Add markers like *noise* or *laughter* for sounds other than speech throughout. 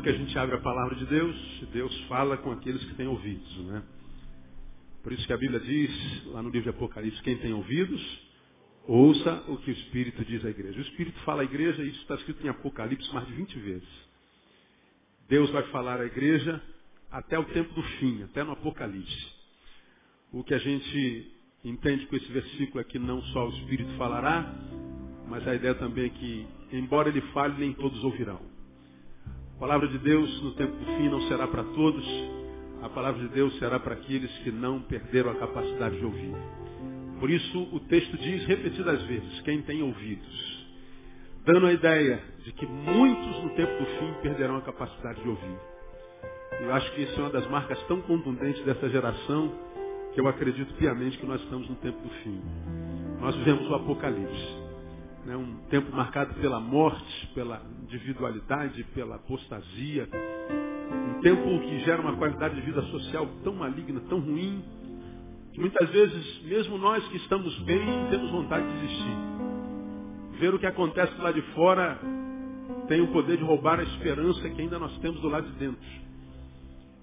momento que a gente abre a palavra de Deus, Deus fala com aqueles que têm ouvidos, né? Por isso que a Bíblia diz, lá no livro de Apocalipse, quem tem ouvidos, ouça o que o Espírito diz à igreja. O Espírito fala à igreja, e isso está escrito em Apocalipse mais de 20 vezes. Deus vai falar à igreja até o tempo do fim, até no Apocalipse. O que a gente entende com esse versículo é que não só o Espírito falará, mas a ideia também é que, embora ele fale, nem todos ouvirão. A palavra de Deus no tempo do fim não será para todos. A palavra de Deus será para aqueles que não perderam a capacidade de ouvir. Por isso o texto diz repetidas vezes, quem tem ouvidos. Dando a ideia de que muitos no tempo do fim perderão a capacidade de ouvir. Eu acho que isso é uma das marcas tão contundentes dessa geração que eu acredito piamente que nós estamos no tempo do fim. Nós vivemos o Apocalipse. Né, um tempo marcado pela morte, pela individualidade, pela apostasia. Um tempo que gera uma qualidade de vida social tão maligna, tão ruim, que muitas vezes, mesmo nós que estamos bem, temos vontade de desistir. Ver o que acontece lá de fora tem o poder de roubar a esperança que ainda nós temos do lado de dentro.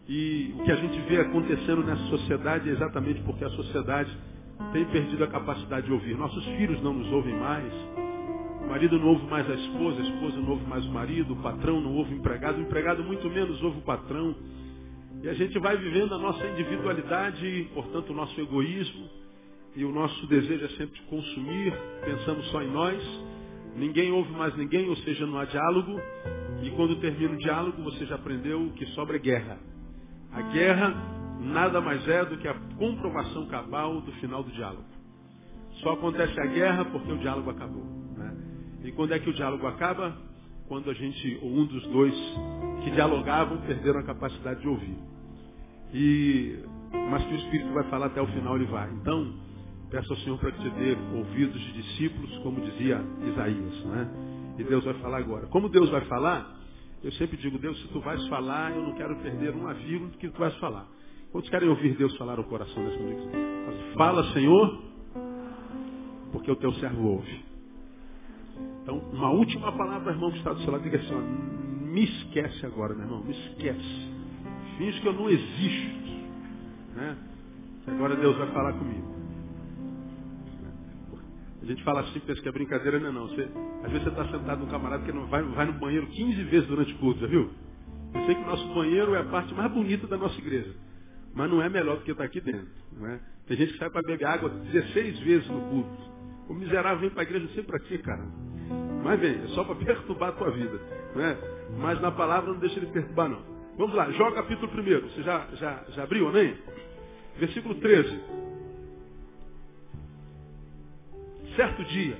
E o que a gente vê acontecendo nessa sociedade é exatamente porque a sociedade tem perdido a capacidade de ouvir. Nossos filhos não nos ouvem mais. Marido não ouve mais a esposa, a esposa não ouve mais o marido, o patrão não ouve o empregado, o empregado muito menos ouve o patrão. E a gente vai vivendo a nossa individualidade, portanto o nosso egoísmo, e o nosso desejo é sempre consumir, pensamos só em nós, ninguém ouve mais ninguém, ou seja, não há diálogo, e quando termina o diálogo você já aprendeu que sobra guerra. A guerra nada mais é do que a comprovação cabal do final do diálogo. Só acontece a guerra porque o diálogo acabou. Né? E quando é que o diálogo acaba? Quando a gente, ou um dos dois que dialogavam, perderam a capacidade de ouvir. E, mas que o Espírito vai falar até o final, ele vai. Então, peço ao Senhor para que te dê ouvidos de discípulos, como dizia Isaías. Né? E Deus vai falar agora. Como Deus vai falar, eu sempre digo, Deus, se tu vais falar, eu não quero perder uma vírgula do que tu vais falar. Quantos querem ouvir Deus falar ao coração nessa noite? Fala, Senhor, porque o teu servo ouve. Então, uma última palavra, irmão, que está do seu lado, diga assim, ó, me esquece agora, meu irmão, me esquece. Finge que eu não existo. Né? Agora Deus vai falar comigo. A gente fala assim, pensa que é brincadeira, não é não. Você, às vezes você está sentado num camarada que não vai, vai no banheiro 15 vezes durante o culto, viu? Eu sei que o nosso banheiro é a parte mais bonita da nossa igreja. Mas não é melhor do que estar aqui dentro. Não é? Tem gente que sai para beber água 16 vezes no culto. O miserável vem para a igreja sempre quê, cara? Mas vem, é só para *laughs* perturbar a tua vida. Não é? Mas na palavra não deixa ele perturbar, não. Vamos lá, Jó capítulo 1. Você já, já, já abriu, amém? Versículo 13. Certo dia,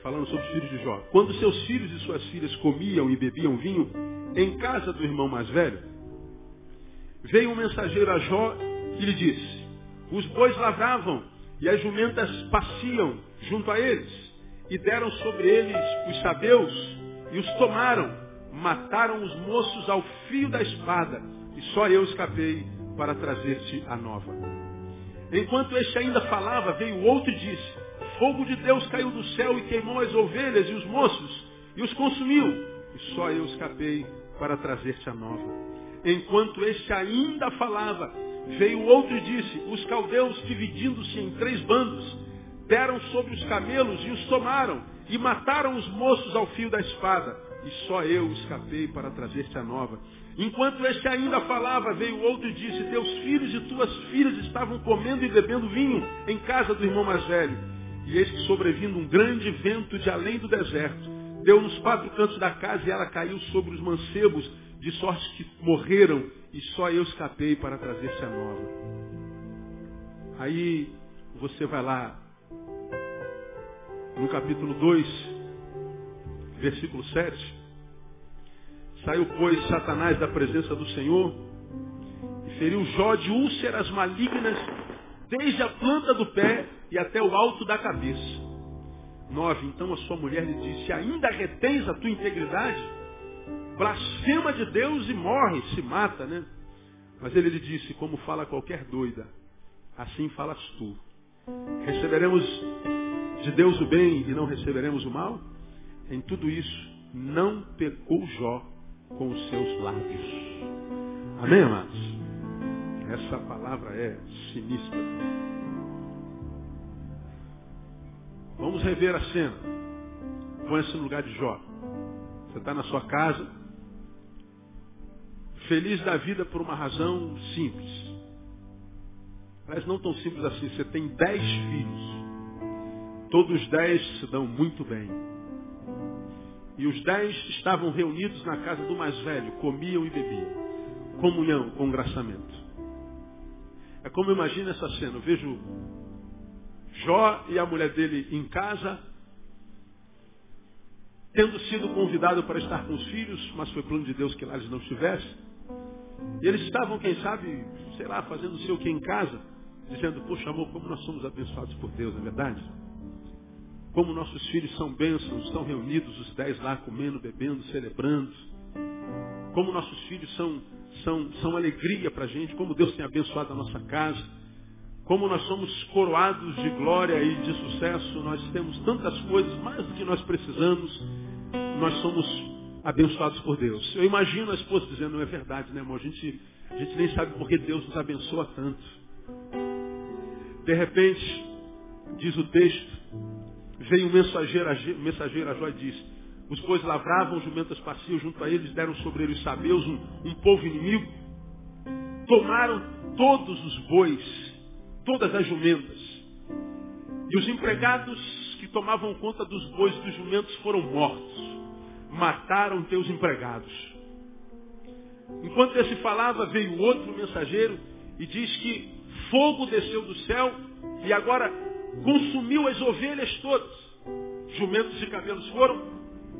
falando sobre os filhos de Jó, quando seus filhos e suas filhas comiam e bebiam vinho em casa do irmão mais velho, veio um mensageiro a Jó que lhe disse: Os bois lavravam e as jumentas pasciam junto a eles e deram sobre eles os sabeus e os tomaram, mataram os moços ao fio da espada, e só eu escapei para trazer-te a nova. Enquanto este ainda falava, veio outro e disse, fogo de Deus caiu do céu e queimou as ovelhas e os moços, e os consumiu, e só eu escapei para trazer-te a nova. Enquanto este ainda falava, veio outro e disse, os caldeus dividindo-se em três bandos, deram sobre os camelos e os tomaram, e mataram os moços ao fio da espada. E só eu escapei para trazer-te a nova. Enquanto este ainda falava, veio outro e disse, teus filhos e tuas filhas estavam comendo e bebendo vinho em casa do irmão mais velho. E eis que sobrevindo um grande vento de além do deserto, deu nos quatro cantos da casa e ela caiu sobre os mancebos, de sorte que morreram, e só eu escapei para trazer-te a nova. Aí você vai lá no capítulo 2, versículo 7. Saiu, pois, Satanás da presença do Senhor e feriu Jó de úlceras malignas desde a planta do pé e até o alto da cabeça. 9. Então a sua mulher lhe disse, ainda retens a tua integridade? Blasfema de Deus e morre, se mata, né? Mas ele lhe disse, como fala qualquer doida, assim falas tu. Receberemos de Deus o bem e não receberemos o mal? Em tudo isso, não pecou Jó com os seus lábios. Amém, amados? Essa palavra é sinistra. Vamos rever a cena. Põe-se no lugar de Jó. Você está na sua casa, feliz da vida por uma razão simples. Mas não tão simples assim. Você tem dez filhos. Todos os dez se dão muito bem. E os dez estavam reunidos na casa do mais velho, comiam e bebiam. Comunhão, congraçamento. É como imagina essa cena. Eu vejo Jó e a mulher dele em casa, tendo sido convidado para estar com os filhos, mas foi plano de Deus que lá eles não estivessem. E eles estavam, quem sabe, sei lá, fazendo o seu que em casa, dizendo, poxa amor, como nós somos abençoados por Deus, não é verdade? Como nossos filhos são bênçãos, estão reunidos os dez lá comendo, bebendo, celebrando. Como nossos filhos são, são, são alegria para a gente, como Deus tem abençoado a nossa casa. Como nós somos coroados de glória e de sucesso, nós temos tantas coisas, mais do que nós precisamos, nós somos abençoados por Deus. Eu imagino a esposa dizendo, não é verdade, né, irmão? A gente, a gente nem sabe porque Deus nos abençoa tanto. De repente, diz o texto, Veio um mensageiro, mensageiro a Jó e disse, os bois lavravam, jumentas passiam junto a eles, deram sobre eles sabeus, um, um povo inimigo. Tomaram todos os bois, todas as jumentas. E os empregados que tomavam conta dos bois e dos jumentos foram mortos. Mataram teus empregados. Enquanto esse falava, veio outro mensageiro e diz que fogo desceu do céu e agora consumiu as ovelhas todas. Jumentos e camelos foram,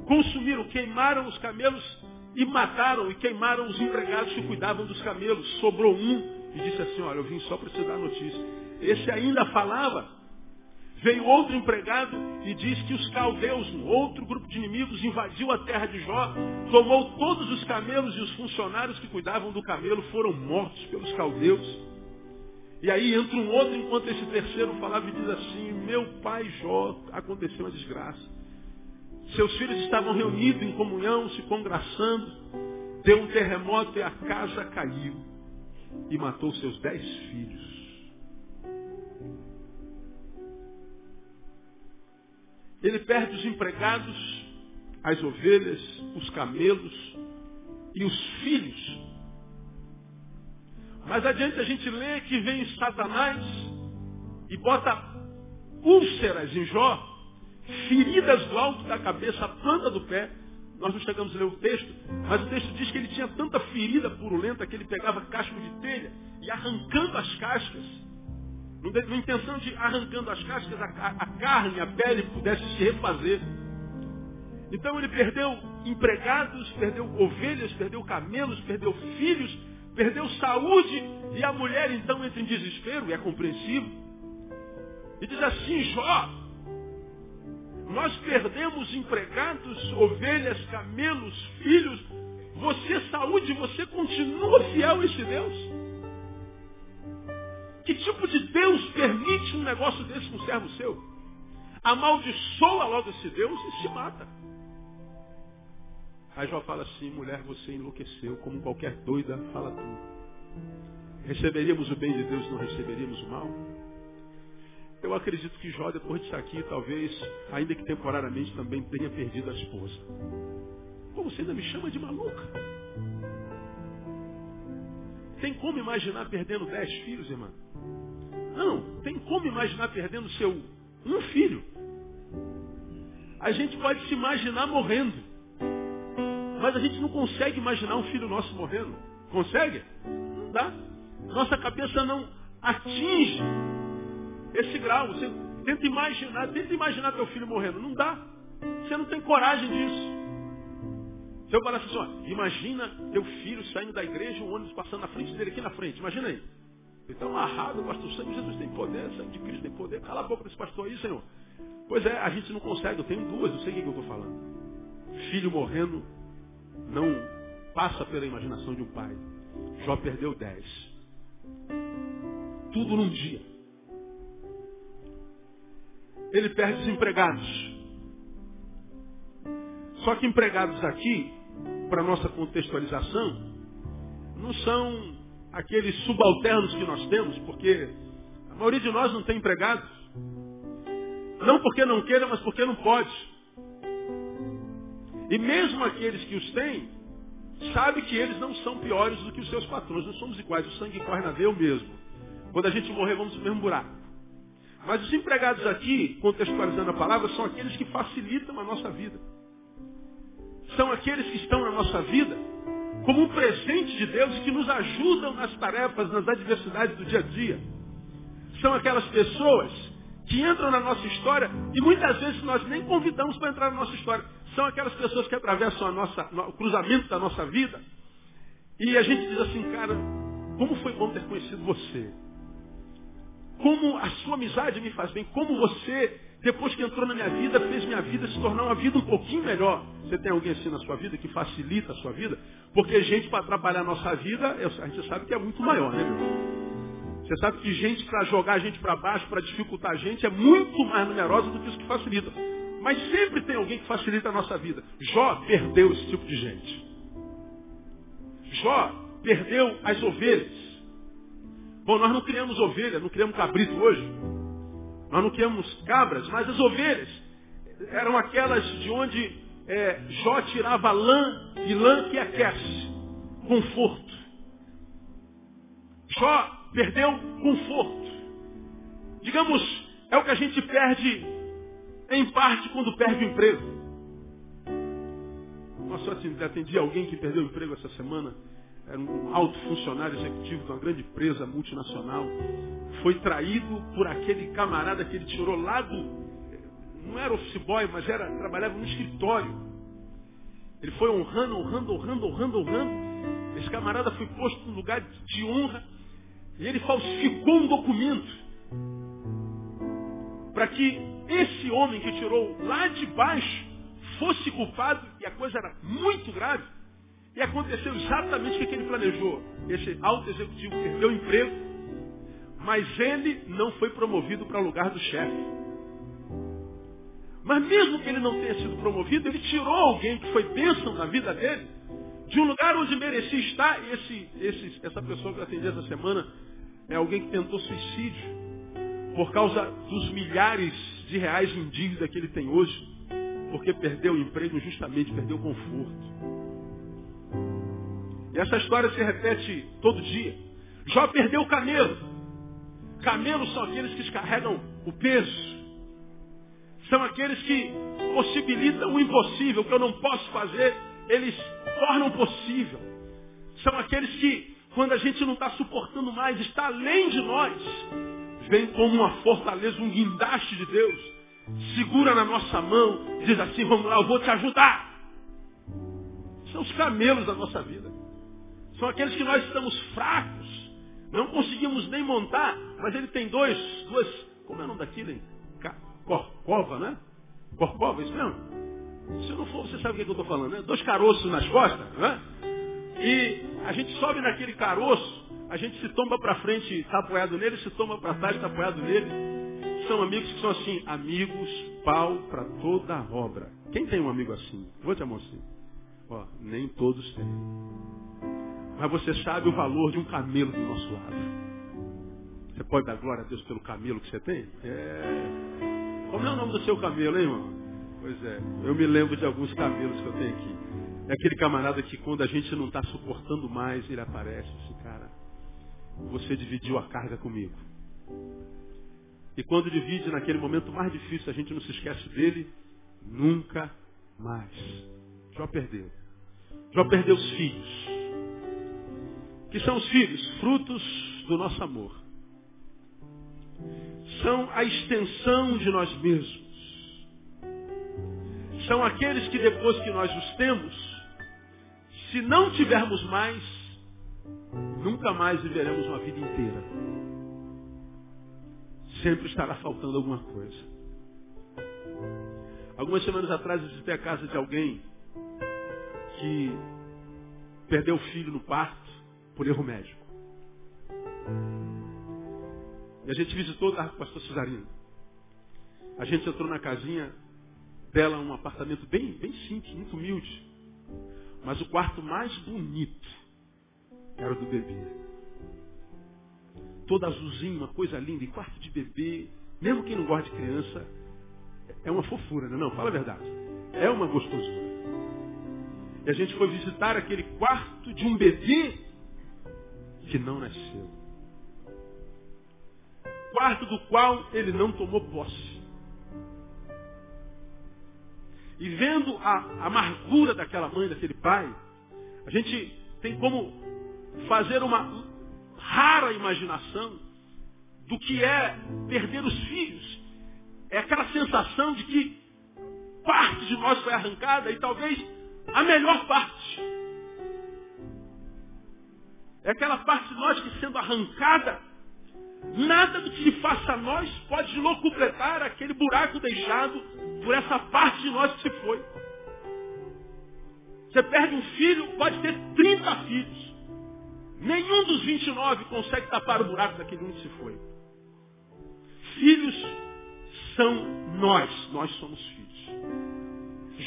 consumiram, queimaram os camelos e mataram e queimaram os empregados que cuidavam dos camelos. Sobrou um e disse assim, olha, eu vim só para te dar notícia. Esse ainda falava. Veio outro empregado e disse que os caldeus, um outro grupo de inimigos, invadiu a terra de Jó, tomou todos os camelos e os funcionários que cuidavam do camelo foram mortos pelos caldeus. E aí entra um outro, enquanto esse terceiro falava e diz assim, meu pai Jó, aconteceu uma desgraça. Seus filhos estavam reunidos em comunhão, se congraçando. Deu um terremoto e a casa caiu. E matou seus dez filhos. Ele perde os empregados, as ovelhas, os camelos e os filhos mais adiante a gente lê que vem Satanás e bota úlceras em Jó, feridas do alto da cabeça, a planta do pé. Nós não chegamos a ler o texto, mas o texto diz que ele tinha tanta ferida purulenta que ele pegava casco de telha e arrancando as cascas, na intenção de arrancando as cascas, a, a carne, a pele pudesse se refazer. Então ele perdeu empregados, perdeu ovelhas, perdeu camelos, perdeu filhos, perdeu saúde, e a mulher então entra em desespero, e é compreensível. E diz assim, Jó, nós perdemos empregados, ovelhas, camelos, filhos, você saúde, você continua fiel a esse Deus? Que tipo de Deus permite um negócio desse com um servo seu? Amaldiçoa logo esse Deus e se mata. Aí Jó fala assim, mulher, você enlouqueceu, como qualquer doida, fala tu. Receberíamos o bem de Deus, não receberíamos o mal? Eu acredito que Jó, depois de estar aqui, talvez, ainda que temporariamente, também tenha perdido a esposa. Pô, você ainda me chama de maluca? Tem como imaginar perdendo dez filhos, irmã? Não, tem como imaginar perdendo seu um filho. A gente pode se imaginar morrendo. Mas a gente não consegue imaginar um filho nosso morrendo. Consegue? Não dá. Nossa cabeça não atinge esse grau. Você tenta imaginar, tenta imaginar teu filho morrendo. Não dá. Você não tem coragem disso. Se eu falasse assim, ó, imagina teu filho saindo da igreja, o ônibus passando na frente dele aqui na frente, imagina aí. Então, amarrado, pastor, o sangue de Jesus tem poder, o sangue de Cristo tem poder. Cala a boca desse pastor aí, Senhor. Pois é, a gente não consegue, eu tenho duas, eu sei o que eu estou falando. Filho morrendo não passa pela imaginação de um pai. Jó perdeu dez. Tudo num dia. Ele perde os empregados. Só que empregados aqui, para nossa contextualização, não são aqueles subalternos que nós temos, porque a maioria de nós não tem empregados. Não porque não queira, mas porque não pode. E mesmo aqueles que os têm, sabe que eles não são piores do que os seus patrões. Nós somos iguais, o sangue corre na veia mesmo. Quando a gente morrer, vamos no mesmo buraco. Mas os empregados aqui, contextualizando a palavra, são aqueles que facilitam a nossa vida. São aqueles que estão na nossa vida como um presente de Deus que nos ajudam nas tarefas, nas adversidades do dia a dia. São aquelas pessoas que entram na nossa história e muitas vezes nós nem convidamos para entrar na nossa história. São aquelas pessoas que atravessam nossa, o cruzamento da nossa vida e a gente diz assim, cara, como foi bom ter conhecido você. Como a sua amizade me faz bem. Como você, depois que entrou na minha vida, fez minha vida se tornar uma vida um pouquinho melhor. Você tem alguém assim na sua vida que facilita a sua vida? Porque gente para atrapalhar a nossa vida, a gente sabe que é muito maior, né, meu? Você sabe que gente para jogar a gente para baixo, para dificultar a gente, é muito mais numerosa do que os que facilitam. Mas sempre tem alguém que facilita a nossa vida. Jó perdeu esse tipo de gente. Jó perdeu as ovelhas. Bom, nós não criamos ovelha, não criamos cabrito hoje. Nós não criamos cabras, mas as ovelhas eram aquelas de onde é, Jó tirava lã e lã que aquece, conforto. Jó perdeu conforto. Digamos, é o que a gente perde em parte quando perde o emprego. Nossa, eu atendi alguém que perdeu o emprego essa semana. Era um alto funcionário executivo de uma grande empresa multinacional. Foi traído por aquele camarada que ele tirou lá do. Não era office boy, mas era, trabalhava no escritório. Ele foi honrando, honrando, honrando, honrando, honrando. Esse camarada foi posto num lugar de honra. E ele falsificou um documento para que esse homem que tirou lá de baixo fosse culpado, e a coisa era muito grave. E aconteceu exatamente o que ele planejou. Esse alto executivo perdeu o emprego, mas ele não foi promovido para o lugar do chefe. Mas mesmo que ele não tenha sido promovido, ele tirou alguém que foi bênção na vida dele, de um lugar onde merecia estar. Esse, esse, essa pessoa que eu atendi essa semana é alguém que tentou suicídio por causa dos milhares de reais em dívida que ele tem hoje, porque perdeu o emprego, justamente perdeu o conforto. E essa história se repete todo dia. Jó perdeu o camelo. Camelos são aqueles que carregam o peso. São aqueles que possibilitam o impossível, o que eu não posso fazer, eles tornam possível. São aqueles que quando a gente não está suportando mais, está além de nós, vem como uma fortaleza, um guindaste de Deus, segura na nossa mão, diz assim, vamos lá, eu vou te ajudar. São os camelos da nossa vida. São aqueles que nós estamos fracos, não conseguimos nem montar, mas ele tem dois, duas, como é o nome daquilo? Corcova, né? Corcova, isso mesmo? Se não for, você sabe o que eu estou falando, né? Dois caroços nas costas, né? E a gente sobe naquele caroço, a gente se tomba para frente, está apoiado nele, se tomba para trás, está apoiado nele. São amigos que são assim, amigos, pau para toda obra. Quem tem um amigo assim? Vou te amor assim. Ó, nem todos têm. Mas você sabe o valor de um camelo do nosso lado. Você pode dar glória a Deus pelo camelo que você tem? É. Como é o nome do seu camelo, hein, irmão? Pois é, eu me lembro de alguns camelos que eu tenho aqui. É aquele camarada que quando a gente não está suportando mais, ele aparece assim, cara, você dividiu a carga comigo. E quando divide naquele momento mais difícil, a gente não se esquece dele nunca mais. Jó perdeu. Jó perdeu os filhos. Que são os filhos? Frutos do nosso amor. São a extensão de nós mesmos. São aqueles que depois que nós os temos, Se não tivermos mais, nunca mais viveremos uma vida inteira. Sempre estará faltando alguma coisa. Algumas semanas atrás eu visitei a casa de alguém que perdeu o filho no parto por erro médico. E a gente visitou o pastor Cesarino. A gente entrou na casinha dela, um apartamento bem, bem simples, muito humilde. Mas o quarto mais bonito era do bebê. Todo azulzinho, uma coisa linda, e quarto de bebê. Mesmo quem não gosta de criança, é uma fofura, não, é não fala a verdade. É uma gostosura. E a gente foi visitar aquele quarto de um bebê que não nasceu. Quarto do qual ele não tomou posse. E vendo a amargura daquela mãe, daquele pai, a gente tem como fazer uma rara imaginação do que é perder os filhos. É aquela sensação de que parte de nós foi arrancada e talvez a melhor parte. É aquela parte de nós que sendo arrancada, nada do que se faça a nós pode locupletar aquele buraco deixado por essa parte de nós que se foi. Você perde um filho, pode ter 30 filhos. Nenhum dos 29 consegue tapar o buraco daquele um que se foi. Filhos são nós, nós somos filhos.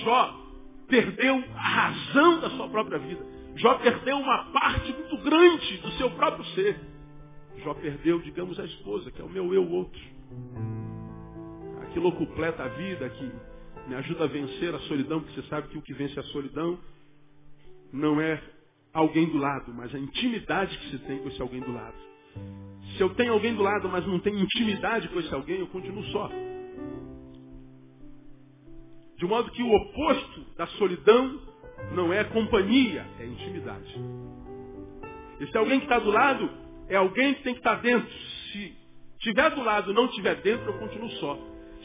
Jó perdeu a razão da sua própria vida. Jó perdeu uma parte muito grande do seu próprio ser. Jó perdeu, digamos, a esposa, que é o meu eu outro. Aquilo completa a vida, que me ajuda a vencer a solidão, porque você sabe que o que vence a solidão não é alguém do lado, mas a intimidade que se tem com esse alguém do lado. Se eu tenho alguém do lado, mas não tenho intimidade com esse alguém, eu continuo só. De modo que o oposto da solidão não é companhia, é intimidade. Esse alguém que está do lado é alguém que tem que estar tá dentro. Se tiver do lado e não tiver dentro, eu continuo só.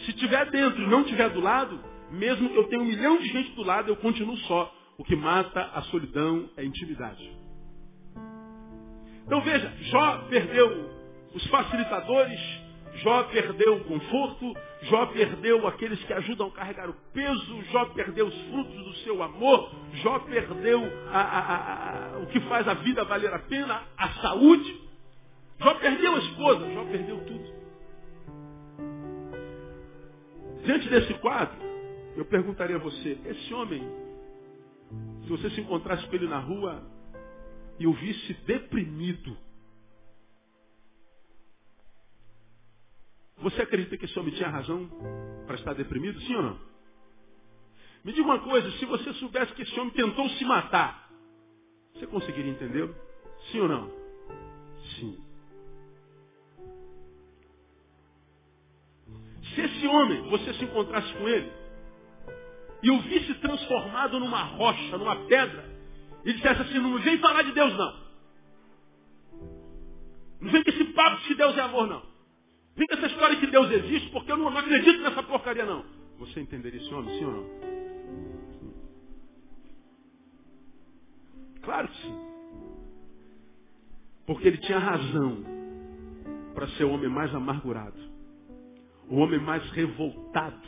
Se tiver dentro e não tiver do lado, mesmo que eu tenha um milhão de gente do lado, eu continuo só. O que mata a solidão é a intimidade. Então veja, Jó perdeu os facilitadores, Jó perdeu o conforto, Jó perdeu aqueles que ajudam a carregar o peso, Jó perdeu os frutos do seu amor, Jó perdeu a, a, a, o que faz a vida valer a pena, a saúde. Jó perdeu a esposa, Jó perdeu tudo. Diante desse quadro, eu perguntaria a você, esse homem, se você se encontrasse com ele na rua e o visse deprimido, Você acredita que esse homem tinha razão para estar deprimido? Sim ou não? Me diga uma coisa, se você soubesse que esse homem tentou se matar, você conseguiria entendê-lo? Sim ou não? Sim. Se esse homem, você se encontrasse com ele, e o visse transformado numa rocha, numa pedra, e dissesse assim, não vem falar de Deus não. Não vem com esse papo de que Deus é amor não. Vem com essa história que Deus existe, porque eu não, não acredito nessa porcaria, não. Você entenderia esse homem, sim ou não? Claro que sim. Porque ele tinha razão para ser o homem mais amargurado, o homem mais revoltado,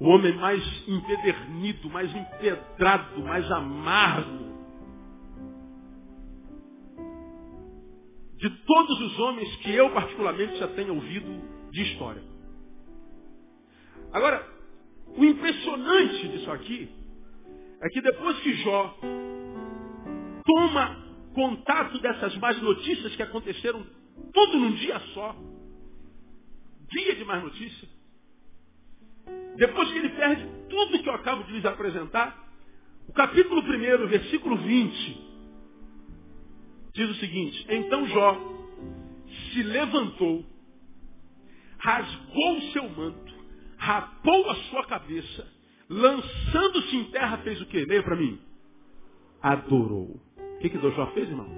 o homem mais empedernido, mais empedrado, mais amargo, de todos os homens que eu particularmente já tenho ouvido de história. Agora, o impressionante disso aqui é que depois que Jó toma contato dessas más notícias que aconteceram tudo num dia só, dia de mais notícia, depois que ele perde tudo que eu acabo de lhes apresentar, o capítulo 1, versículo 20, diz o seguinte: Então Jó se levantou, rasgou o seu manto, rapou a sua cabeça, lançando-se em terra, fez o quê? Leia para mim. Adorou. O que, que Jó fez, irmão?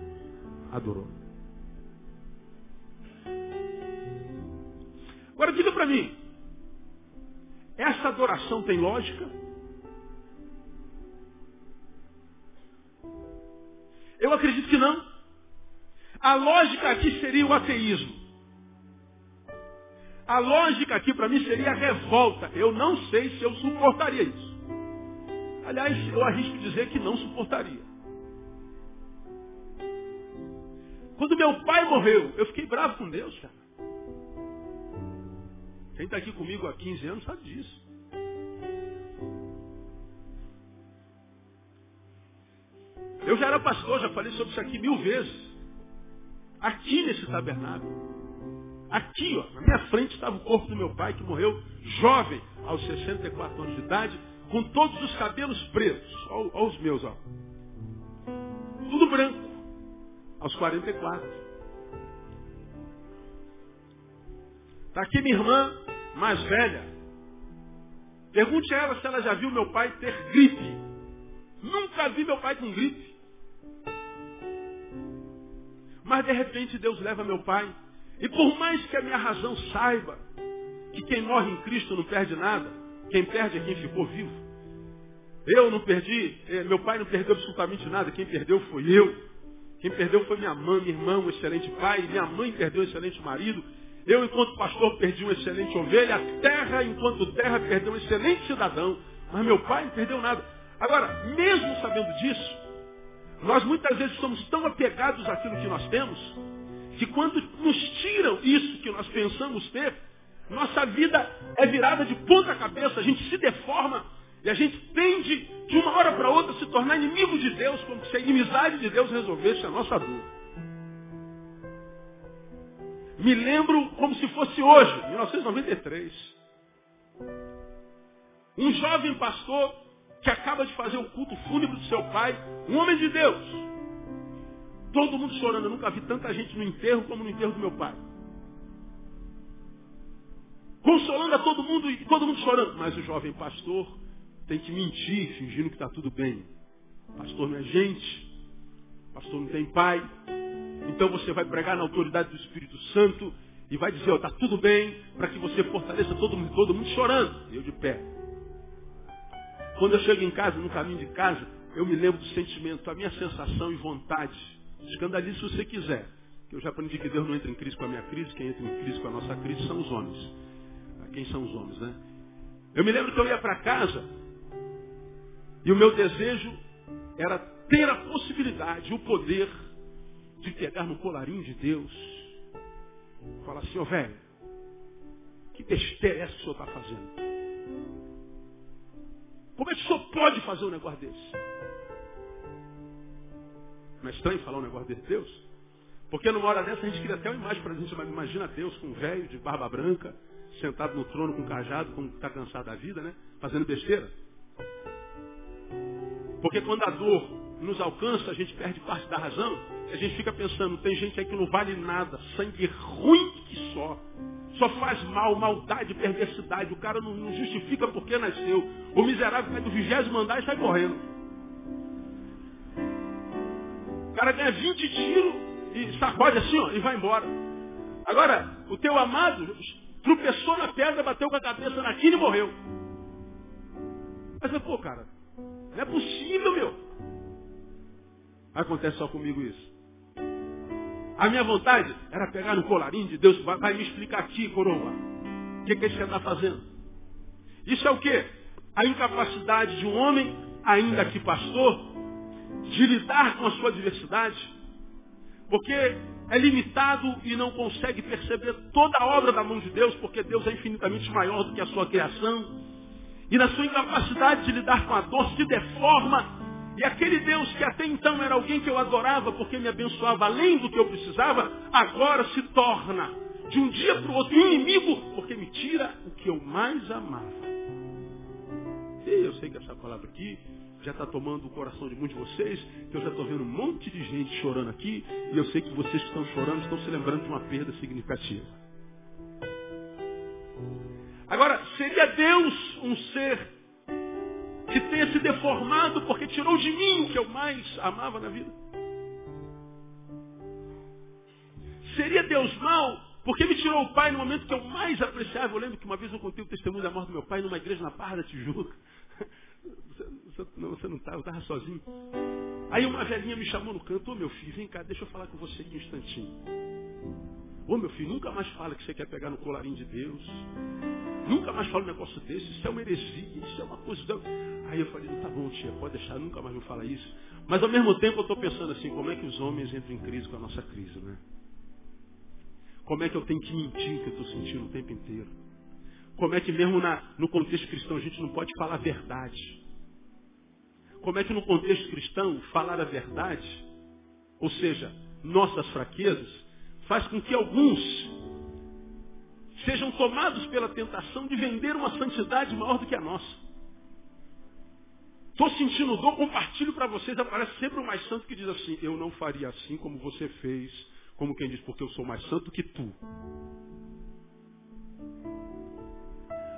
Adorou. Agora diga para mim, essa adoração tem lógica? Eu acredito que não. A lógica aqui seria o ateísmo. A lógica aqui para mim seria a revolta. Eu não sei se eu suportaria isso. Aliás, eu arrisco dizer que não suportaria. Quando meu pai morreu, eu fiquei bravo com Deus, cara. Quem está aqui comigo há 15 anos sabe disso. Eu já era pastor, já falei sobre isso aqui mil vezes. Aqui nesse tabernáculo. Aqui, ó, na minha frente estava o corpo do meu pai que morreu jovem, aos 64 anos de idade, com todos os cabelos pretos. Olha os meus, ó. Tudo branco, aos 44. Está aqui minha irmã mais velha. Pergunte a ela se ela já viu meu pai ter gripe. Nunca vi meu pai com gripe. Mas de repente Deus leva meu pai. E por mais que a minha razão saiba que quem morre em Cristo não perde nada, quem perde é quem ficou vivo. Eu não perdi, eh, meu pai não perdeu absolutamente nada, quem perdeu foi eu. Quem perdeu foi minha mãe, minha irmã, um excelente pai, minha mãe perdeu um excelente marido. Eu, enquanto pastor, perdi um excelente ovelha, a terra, enquanto terra, perdeu um excelente cidadão. Mas meu pai não perdeu nada. Agora, mesmo sabendo disso, nós muitas vezes somos tão apegados àquilo que nós temos, que quando nos tiram isso que nós pensamos ter, nossa vida é virada de ponta cabeça, a gente se deforma e a gente tende, de uma hora para outra, se tornar inimigo de Deus, como se a inimizade de Deus resolvesse a nossa dor. Me lembro como se fosse hoje, 1993. Um jovem pastor que acaba de fazer o culto fúnebre do seu pai, um homem de Deus. Todo mundo chorando. Eu nunca vi tanta gente no enterro como no enterro do meu pai. Consolando a todo mundo e todo mundo chorando. Mas o jovem pastor tem que mentir, fingindo que está tudo bem. Pastor não é gente. Pastor não tem pai. Então você vai pregar na autoridade do Espírito Santo e vai dizer, está tudo bem, para que você fortaleça todo mundo, todo mundo chorando. Eu de pé. Quando eu chego em casa, no caminho de casa, eu me lembro do sentimento, a minha sensação e vontade. Escandalize se você quiser. Eu já aprendi que Deus não entra em crise com a minha crise, quem entra em crise com a nossa crise são os homens. Ah, quem são os homens, né? Eu me lembro que eu ia para casa e o meu desejo era ter a possibilidade, o poder de pegar no colarinho de Deus. Falar assim, ó oh, velho, que besteira é essa que o senhor está fazendo? Como é que o senhor pode fazer um negócio desse? Não é estranho falar um negócio desse, Deus? Porque numa hora dessa a gente cria até uma imagem para a gente, mas imagina Deus com um velho de barba branca, sentado no trono com um cajado, como está cansado da vida, né? Fazendo besteira. Porque quando a dor nos alcança, a gente perde parte da razão, a gente fica pensando, tem gente aí que não vale nada, sangue ruim que só só faz mal, maldade, perversidade. O cara não, não justifica porque nasceu. O miserável vai do vigésimo andar e sai correndo. O cara ganha 20 tiros e sacode assim, ó, e vai embora. Agora, o teu amado tropeçou na pedra, bateu com a cabeça na quina e morreu. Mas, pô, cara, não é possível, meu. Acontece só comigo isso. A minha vontade era pegar no colarinho de Deus, vai, vai me explicar aqui, coroa. O que, que você está fazendo? Isso é o quê? A incapacidade de um homem, ainda que pastor, de lidar com a sua diversidade. Porque é limitado e não consegue perceber toda a obra da mão de Deus, porque Deus é infinitamente maior do que a sua criação. E na sua incapacidade de lidar com a dor, se deforma e aquele Deus que até então era alguém que eu adorava porque me abençoava além do que eu precisava, agora se torna de um dia para o outro inimigo porque me tira o que eu mais amava. E eu sei que essa palavra aqui já está tomando o coração de muitos de vocês, que eu já estou vendo um monte de gente chorando aqui, e eu sei que vocês que estão chorando estão se lembrando de uma perda significativa. Agora, seria Deus um ser que tenha se deformado porque tirou de mim o que eu mais amava na vida? Seria Deus mal porque me tirou o pai no momento que eu mais apreciava? Eu lembro que uma vez eu contei o testemunho da morte do meu pai numa igreja na Barra da Tijuca. Não, você não estava, eu estava sozinho. Aí uma velhinha me chamou no canto, ô meu filho, vem cá, deixa eu falar com você aqui um instantinho. Ô meu filho, nunca mais fala que você quer pegar no colarinho de Deus. Nunca mais fala um negócio desse, isso é uma heresia, isso é uma coisa. Aí eu falei, tá bom, tia, pode deixar, nunca mais vou falar isso. Mas ao mesmo tempo eu estou pensando assim, como é que os homens entram em crise com a nossa crise, né? Como é que eu tenho que mentir que eu estou sentindo o tempo inteiro? Como é que mesmo na, no contexto cristão a gente não pode falar a verdade? Como é que no contexto cristão falar a verdade, ou seja, nossas fraquezas, faz com que alguns sejam tomados pela tentação de vender uma santidade maior do que a nossa. Estou sentindo dor, compartilho para vocês. Aparece sempre o mais santo que diz assim: Eu não faria assim como você fez. Como quem diz, porque eu sou mais santo que tu.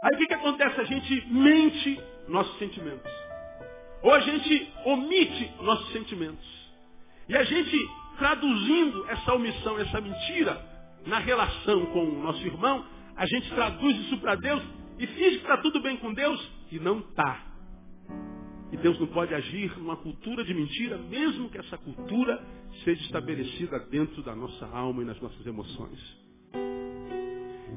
Aí o que, que acontece? A gente mente nossos sentimentos. Ou a gente omite nossos sentimentos. E a gente, traduzindo essa omissão, essa mentira, na relação com o nosso irmão, a gente traduz isso para Deus e finge que está tudo bem com Deus e não está. E Deus não pode agir numa cultura de mentira, mesmo que essa cultura seja estabelecida dentro da nossa alma e nas nossas emoções.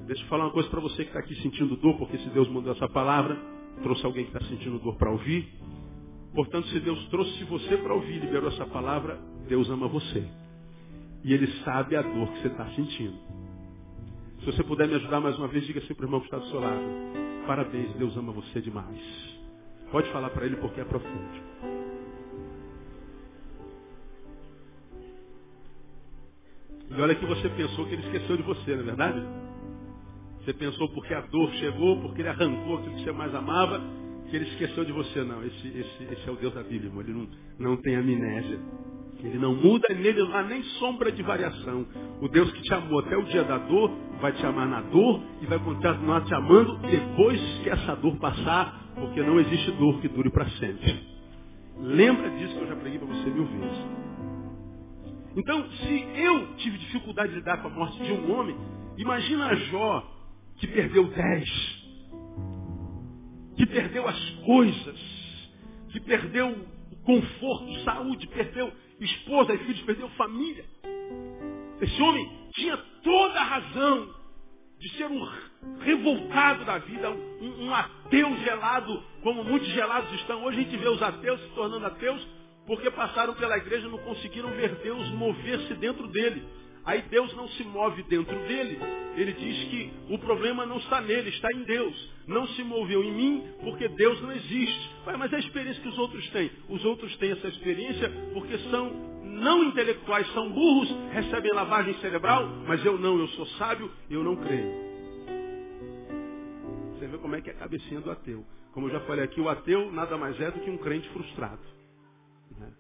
Deixa eu falar uma coisa para você que está aqui sentindo dor, porque se Deus mandou essa palavra, trouxe alguém que está sentindo dor para ouvir. Portanto, se Deus trouxe você para ouvir, liberou essa palavra, Deus ama você. E Ele sabe a dor que você está sentindo. Se você puder me ajudar mais uma vez, diga assim para o irmão que está do seu lado. Parabéns, Deus ama você demais. Pode falar para ele porque é profundo. E olha que você pensou que ele esqueceu de você, não é verdade? Você pensou porque a dor chegou, porque ele arrancou aquilo que você mais amava, que ele esqueceu de você. Não, esse, esse, esse é o Deus da Bíblia, irmão. Ele não, não tem amnésia. Ele não muda, nele não há nem sombra de variação. O Deus que te amou até o dia da dor, vai te amar na dor e vai continuar te amando depois que essa dor passar, porque não existe dor que dure para sempre. Lembra disso que eu já preguei para você mil vezes. Então, se eu tive dificuldade de lidar com a morte de um homem, imagina Jó, que perdeu dez, que perdeu as coisas, que perdeu o conforto, saúde, perdeu esposa e filhos, perdeu família. Esse homem tinha toda a razão de ser um revoltado da vida, um, um, ateu gelado, como muitos gelados estão. Hoje a gente vê os ateus se tornando ateus porque passaram pela igreja e não conseguiram ver Deus mover-se dentro dele. Aí Deus não se move dentro dele. Ele diz que o problema não está nele, está em Deus. Não se moveu em mim porque Deus não existe. Mas é a experiência que os outros têm. Os outros têm essa experiência porque são não intelectuais, são burros, recebem lavagem cerebral, mas eu não, eu sou sábio, eu não creio. Você vê como é que é a cabecinha do ateu. Como eu já falei aqui, o ateu nada mais é do que um crente frustrado. Né?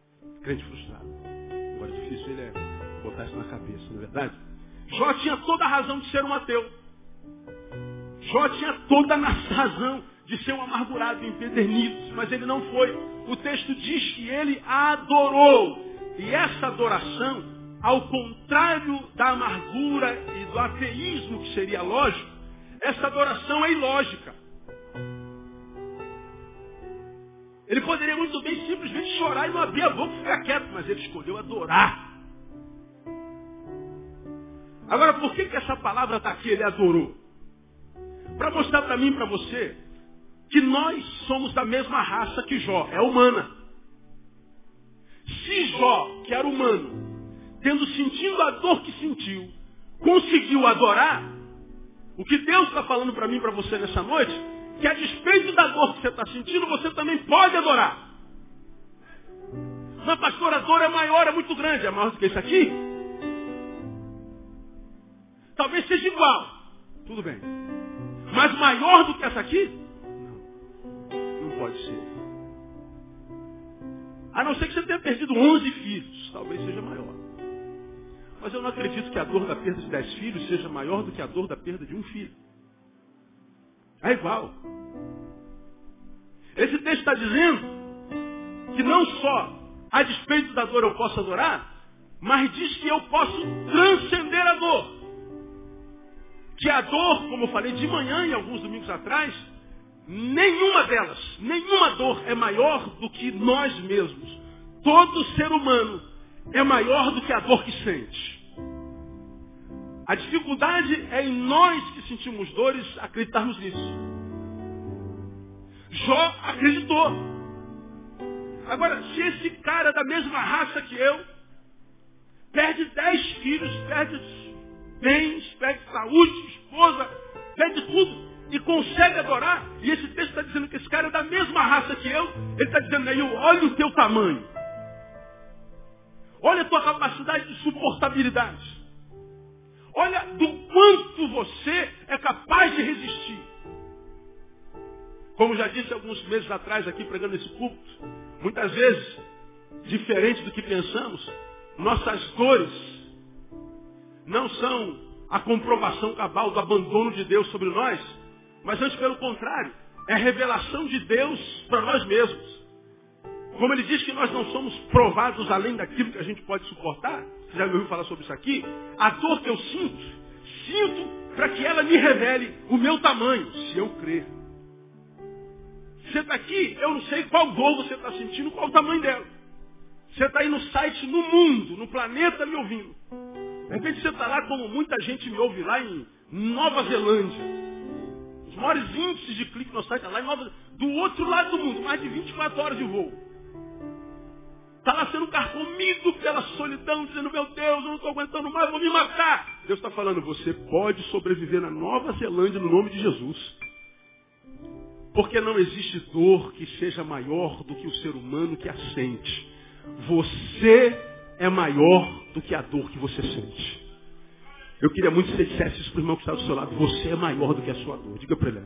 Crente frustrado. Botar isso na cabeça, não é verdade? Jó tinha toda a razão de ser um ateu. Jó tinha toda a *laughs* razão de ser um amargurado, empedernido, mas ele não foi. O texto diz que ele adorou. E essa adoração, ao contrário da amargura e do ateísmo, que seria lógico, essa adoração é ilógica. Ele poderia muito bem simplesmente chorar e não abrir a boca e ficar quieto, mas ele escolheu adorar. Agora, por que, que essa palavra está aqui? Ele adorou. Para mostrar para mim e para você que nós somos da mesma raça que Jó, é humana. Se Jó, que era humano, tendo sentido a dor que sentiu, conseguiu adorar, o que Deus está falando para mim e para você nessa noite, que a despeito da dor que você está sentindo, você também pode adorar. Mas pastor, a dor é maior, é muito grande, é maior do que isso aqui? Talvez seja igual. Tudo bem. Mas maior do que essa aqui? Não. Não pode ser. A não ser que você tenha perdido 11 filhos. Talvez seja maior. Mas eu não acredito que a dor da perda de 10 filhos seja maior do que a dor da perda de um filho. É igual. Esse texto está dizendo que não só a despeito da dor eu posso adorar, mas diz que eu posso transcender a dor que a dor, como eu falei de manhã e alguns domingos atrás, nenhuma delas, nenhuma dor é maior do que nós mesmos. Todo ser humano é maior do que a dor que sente. A dificuldade é em nós que sentimos dores acreditarmos nisso. Jó acreditou. Agora, se esse cara da mesma raça que eu perde dez filhos, perde bens, perde saúde, esposa, perde tudo e consegue adorar, e esse texto está dizendo que esse cara é da mesma raça que eu, ele está dizendo aí, olha o teu tamanho. Olha a tua capacidade de suportabilidade. Olha do quanto você é capaz de resistir. Como já disse alguns meses atrás aqui pregando esse púlpito, muitas vezes, diferente do que pensamos, nossas dores não são a comprovação cabal do abandono de Deus sobre nós, mas antes pelo contrário, é a revelação de Deus para nós mesmos. Como ele diz que nós não somos provados além daquilo que a gente pode suportar, você já me ouviu falar sobre isso aqui? A dor que eu sinto, sinto para que ela me revele o meu tamanho, se eu crer. Você está aqui, eu não sei qual dor você está sentindo, qual o tamanho dela. Você está aí no site, no mundo, no planeta me ouvindo. De repente você está lá como muita gente me ouve lá em Nova Zelândia. Os maiores índices de clique no site lá em Nova do outro lado do mundo, mais de 24 horas de voo. Está lá sendo carcomido pela solidão, dizendo, meu Deus, eu não estou aguentando mais, vou me matar. Deus está falando, você pode sobreviver na Nova Zelândia no nome de Jesus. Porque não existe dor que seja maior do que o ser humano que a sente. Você é maior do que a dor que você sente. Eu queria muito que você dissesse isso para o irmão que está do seu lado. Você é maior do que a sua dor. Diga para ele.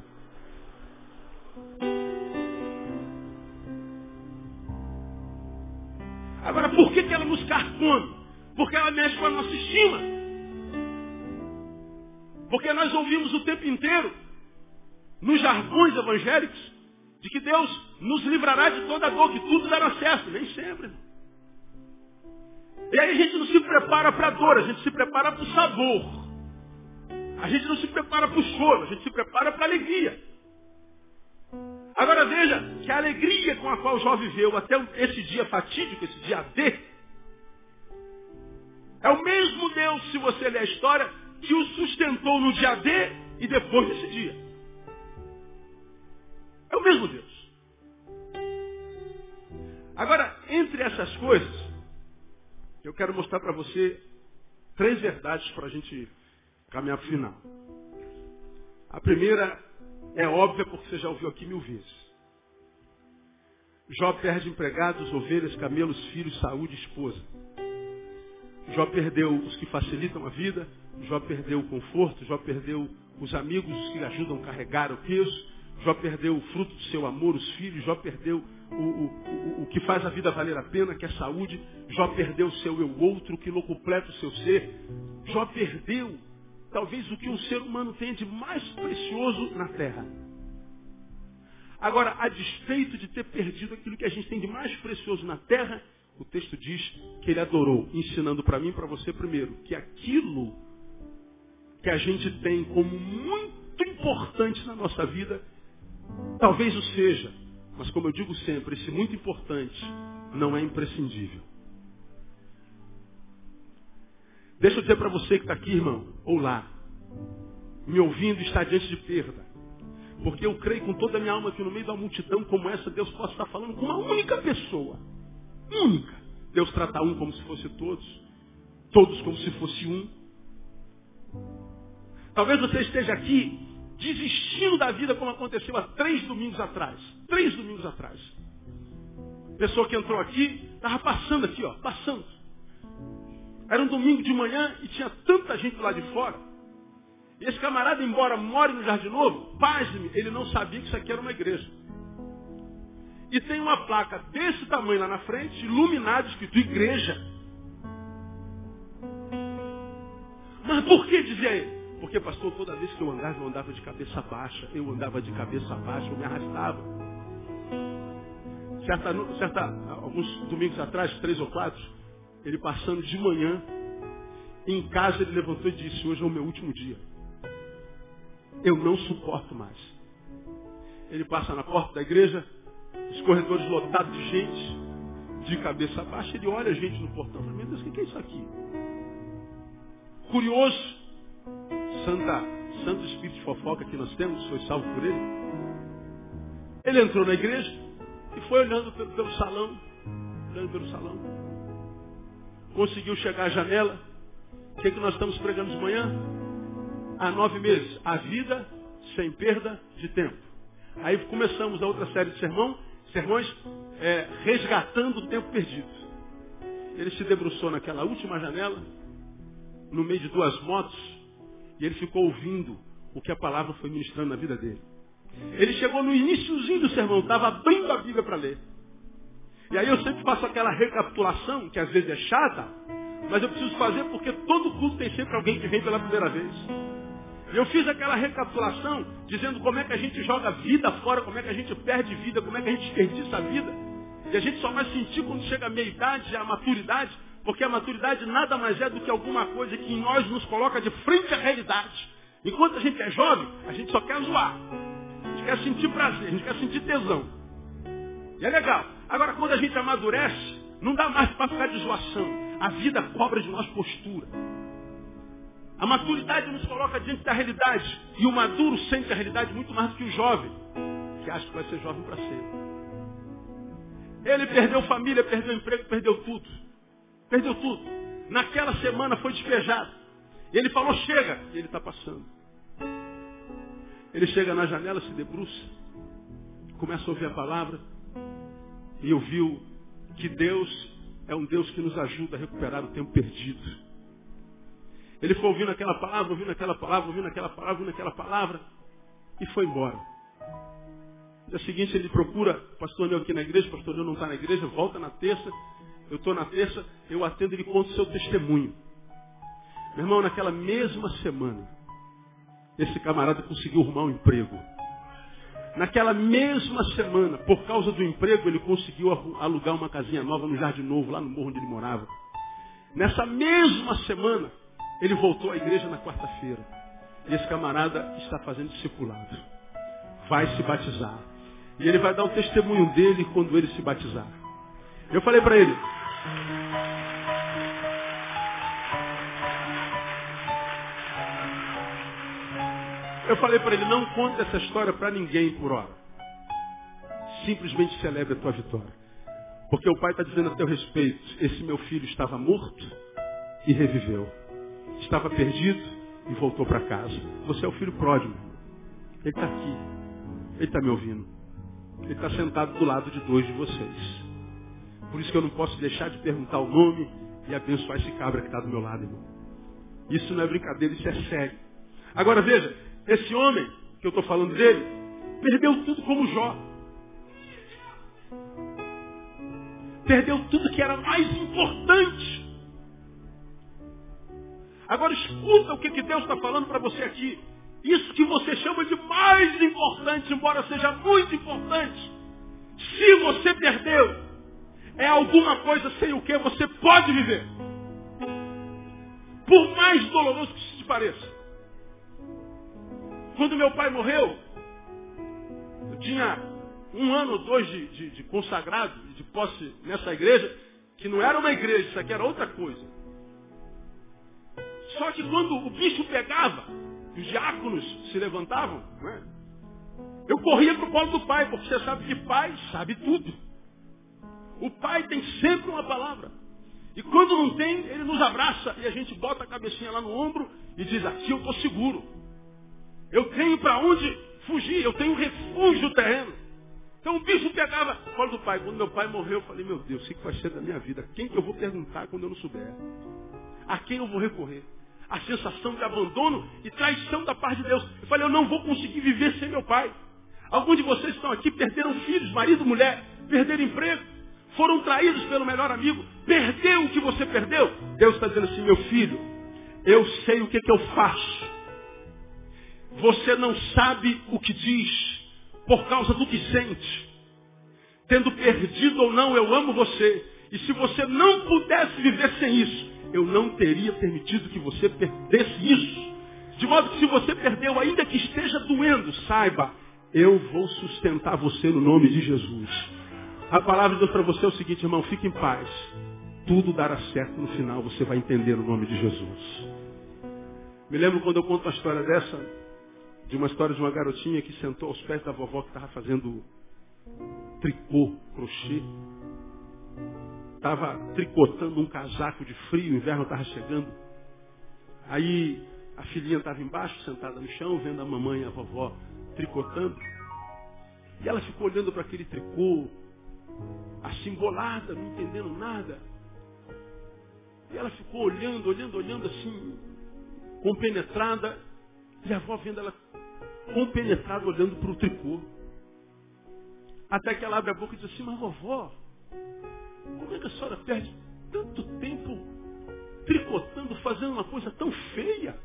Agora, por que, que ela nos carcome? Porque ela mexe com a nossa estima. Porque nós ouvimos o tempo inteiro, nos jargões evangélicos, de que Deus nos livrará de toda dor, que tudo dará certo. Nem sempre. E aí a gente não se prepara para a dor, a gente se prepara para o sabor. A gente não se prepara para o choro, a gente se prepara para a alegria. Agora veja que a alegria com a qual Jó viveu até esse dia fatídico, esse dia D, é o mesmo Deus, se você ler a história, que o sustentou no dia D e depois desse dia. É o mesmo Deus. Agora, entre essas coisas, eu quero mostrar para você três verdades para a gente caminhar para o final. A primeira é óbvia porque você já ouviu aqui mil vezes. Jó perde empregados, ovelhas, camelos, filhos, saúde, esposa. Jó perdeu os que facilitam a vida, Jó perdeu o conforto, Jó perdeu os amigos que ajudam a carregar o peso, Jó perdeu o fruto do seu amor, os filhos, Jó perdeu o, o, o, que faz a vida valer a pena, que é saúde, Jó perdeu o seu eu outro, que completa o seu ser, Jó perdeu talvez o que um ser humano tem de mais precioso na terra. Agora, a despeito de ter perdido aquilo que a gente tem de mais precioso na terra, o texto diz que ele adorou, ensinando para mim e para você primeiro, que aquilo que a gente tem como muito importante na nossa vida, talvez o seja, mas como eu digo sempre, esse muito importante não é imprescindível. Deixa eu dizer para você que está aqui, irmão, ou lá, me ouvindo, está diante de perda. Porque eu creio com toda a minha alma que no meio da multidão como essa, Deus possa estar falando com uma única pessoa. Única. Deus trata um como se fosse todos. Todos como se fosse um. Talvez você esteja aqui desistindo da vida como aconteceu há três domingos atrás. Três domingos atrás. Pessoa que entrou aqui, estava passando aqui, ó, passando. Era um domingo de manhã e tinha tanta gente lá de fora. E esse camarada, embora more no Jardim Novo, pasme, ele não sabia que isso aqui era uma igreja. E tem uma placa desse tamanho lá na frente, iluminada, escrito igreja. Mas por que dizia ele? Porque, pastor, toda vez que eu andava, eu andava de cabeça baixa. Eu andava de cabeça baixa, eu me arrastava. Certa, certa, alguns domingos atrás, três ou quatro, ele passando de manhã, em casa ele levantou e disse, hoje é o meu último dia. Eu não suporto mais. Ele passa na porta da igreja, os corredores lotados de gente, de cabeça baixa, ele olha a gente no portão meu Deus, o que é isso aqui? Curioso, Santa, Santo Espírito de fofoca que nós temos, foi salvo por ele. Ele entrou na igreja e foi olhando pelo, pelo salão, olhando pelo salão. Conseguiu chegar à janela. O que, é que nós estamos pregando de manhã? Há nove meses. A vida sem perda de tempo. Aí começamos a outra série de sermão, sermões é, resgatando o tempo perdido. Ele se debruçou naquela última janela, no meio de duas motos, e ele ficou ouvindo o que a palavra foi ministrando na vida dele. Ele chegou no iníciozinho do sermão, estava abrindo a Bíblia para ler. E aí eu sempre faço aquela recapitulação, que às vezes é chata, mas eu preciso fazer porque todo culto tem sempre alguém que vem pela primeira vez. Eu fiz aquela recapitulação, dizendo como é que a gente joga vida fora, como é que a gente perde vida, como é que a gente desperdiça a vida. E a gente só vai sentir quando chega a meia-idade, a maturidade, porque a maturidade nada mais é do que alguma coisa que em nós nos coloca de frente à realidade. Enquanto a gente é jovem, a gente só quer zoar. Gente quer sentir prazer, a gente quer sentir tesão. E é legal. Agora, quando a gente amadurece, não dá mais para ficar de zoação. A vida cobra de nós postura. A maturidade nos coloca diante da realidade. E o maduro sente a realidade muito mais do que o jovem, que acha que vai ser jovem para sempre. Ele perdeu família, perdeu emprego, perdeu tudo. Perdeu tudo. Naquela semana foi despejado. Ele falou, chega. E ele está passando. Ele chega na janela, se debruça, começa a ouvir a palavra e ouviu que Deus é um Deus que nos ajuda a recuperar o tempo perdido. Ele foi ouvindo aquela palavra, ouvindo aquela palavra, ouvindo aquela palavra, ouvindo aquela palavra e foi embora. No dia seguinte ele procura, pastor Neu aqui na igreja, pastor Neu não está na igreja, volta na terça, eu estou na terça, eu atendo, ele conta o seu testemunho. Meu irmão, naquela mesma semana, esse camarada conseguiu arrumar um emprego. Naquela mesma semana, por causa do emprego, ele conseguiu alugar uma casinha nova no Jardim Novo, lá no morro onde ele morava. Nessa mesma semana, ele voltou à igreja na quarta-feira. E esse camarada está fazendo discipulado. Vai se batizar. E ele vai dar o testemunho dele quando ele se batizar. Eu falei para ele, Eu falei para ele, não conte essa história para ninguém por hora. Simplesmente celebre a tua vitória. Porque o pai está dizendo a teu respeito, esse meu filho estava morto e reviveu. Estava perdido e voltou para casa. Você é o filho pródigo. Ele está aqui. Ele está me ouvindo. Ele está sentado do lado de dois de vocês. Por isso que eu não posso deixar de perguntar o nome e abençoar esse cabra que está do meu lado, irmão. Isso não é brincadeira, isso é sério. Agora veja, esse homem que eu estou falando dele, perdeu tudo como Jó. Perdeu tudo que era mais importante. Agora escuta o que, que Deus está falando para você aqui. Isso que você chama de mais importante, embora seja muito importante. Se você perdeu, é alguma coisa sem o que você pode viver. Por mais doloroso que isso te pareça. Quando meu pai morreu, eu tinha um ano ou dois de, de, de consagrado, de posse nessa igreja, que não era uma igreja, isso aqui era outra coisa. Só que quando o bicho pegava, os diáconos se levantavam, é? eu corria para o colo do pai, porque você sabe que pai sabe tudo. O pai tem sempre uma palavra. E quando não tem, ele nos abraça e a gente bota a cabecinha lá no ombro e diz, aqui eu estou seguro. Eu tenho para onde fugir, eu tenho refúgio terreno. Então o bicho pegava, fala do pai, quando meu pai morreu, eu falei, meu Deus, o que vai ser da minha vida? Quem que eu vou perguntar quando eu não souber? A quem eu vou recorrer? A sensação de abandono e traição da parte de Deus. Eu falei, eu não vou conseguir viver sem meu pai. Alguns de vocês estão aqui, perderam filhos, marido, mulher, perderam emprego, foram traídos pelo melhor amigo, perdeu o que você perdeu. Deus está dizendo assim, meu filho, eu sei o que, que eu faço. Você não sabe o que diz por causa do que sente. Tendo perdido ou não, eu amo você. E se você não pudesse viver sem isso, eu não teria permitido que você perdesse isso. De modo que se você perdeu, ainda que esteja doendo, saiba, eu vou sustentar você no nome de Jesus. A palavra de Deus para você é o seguinte, irmão, fique em paz. Tudo dará certo no final, você vai entender o nome de Jesus. Me lembro quando eu conto uma história dessa, de uma história de uma garotinha que sentou aos pés da vovó que estava fazendo tricô, crochê. Estava tricotando um casaco de frio, o inverno estava chegando. Aí a filhinha estava embaixo, sentada no chão, vendo a mamãe e a vovó tricotando. E ela ficou olhando para aquele tricô, assim bolada, não entendendo nada. E ela ficou olhando, olhando, olhando assim, compenetrada. E a avó vendo ela compenetrada, olhando para o tricô. Até que ela abre a boca e diz assim, mas vovó, como é que a senhora perde tanto tempo tricotando, fazendo uma coisa tão feia,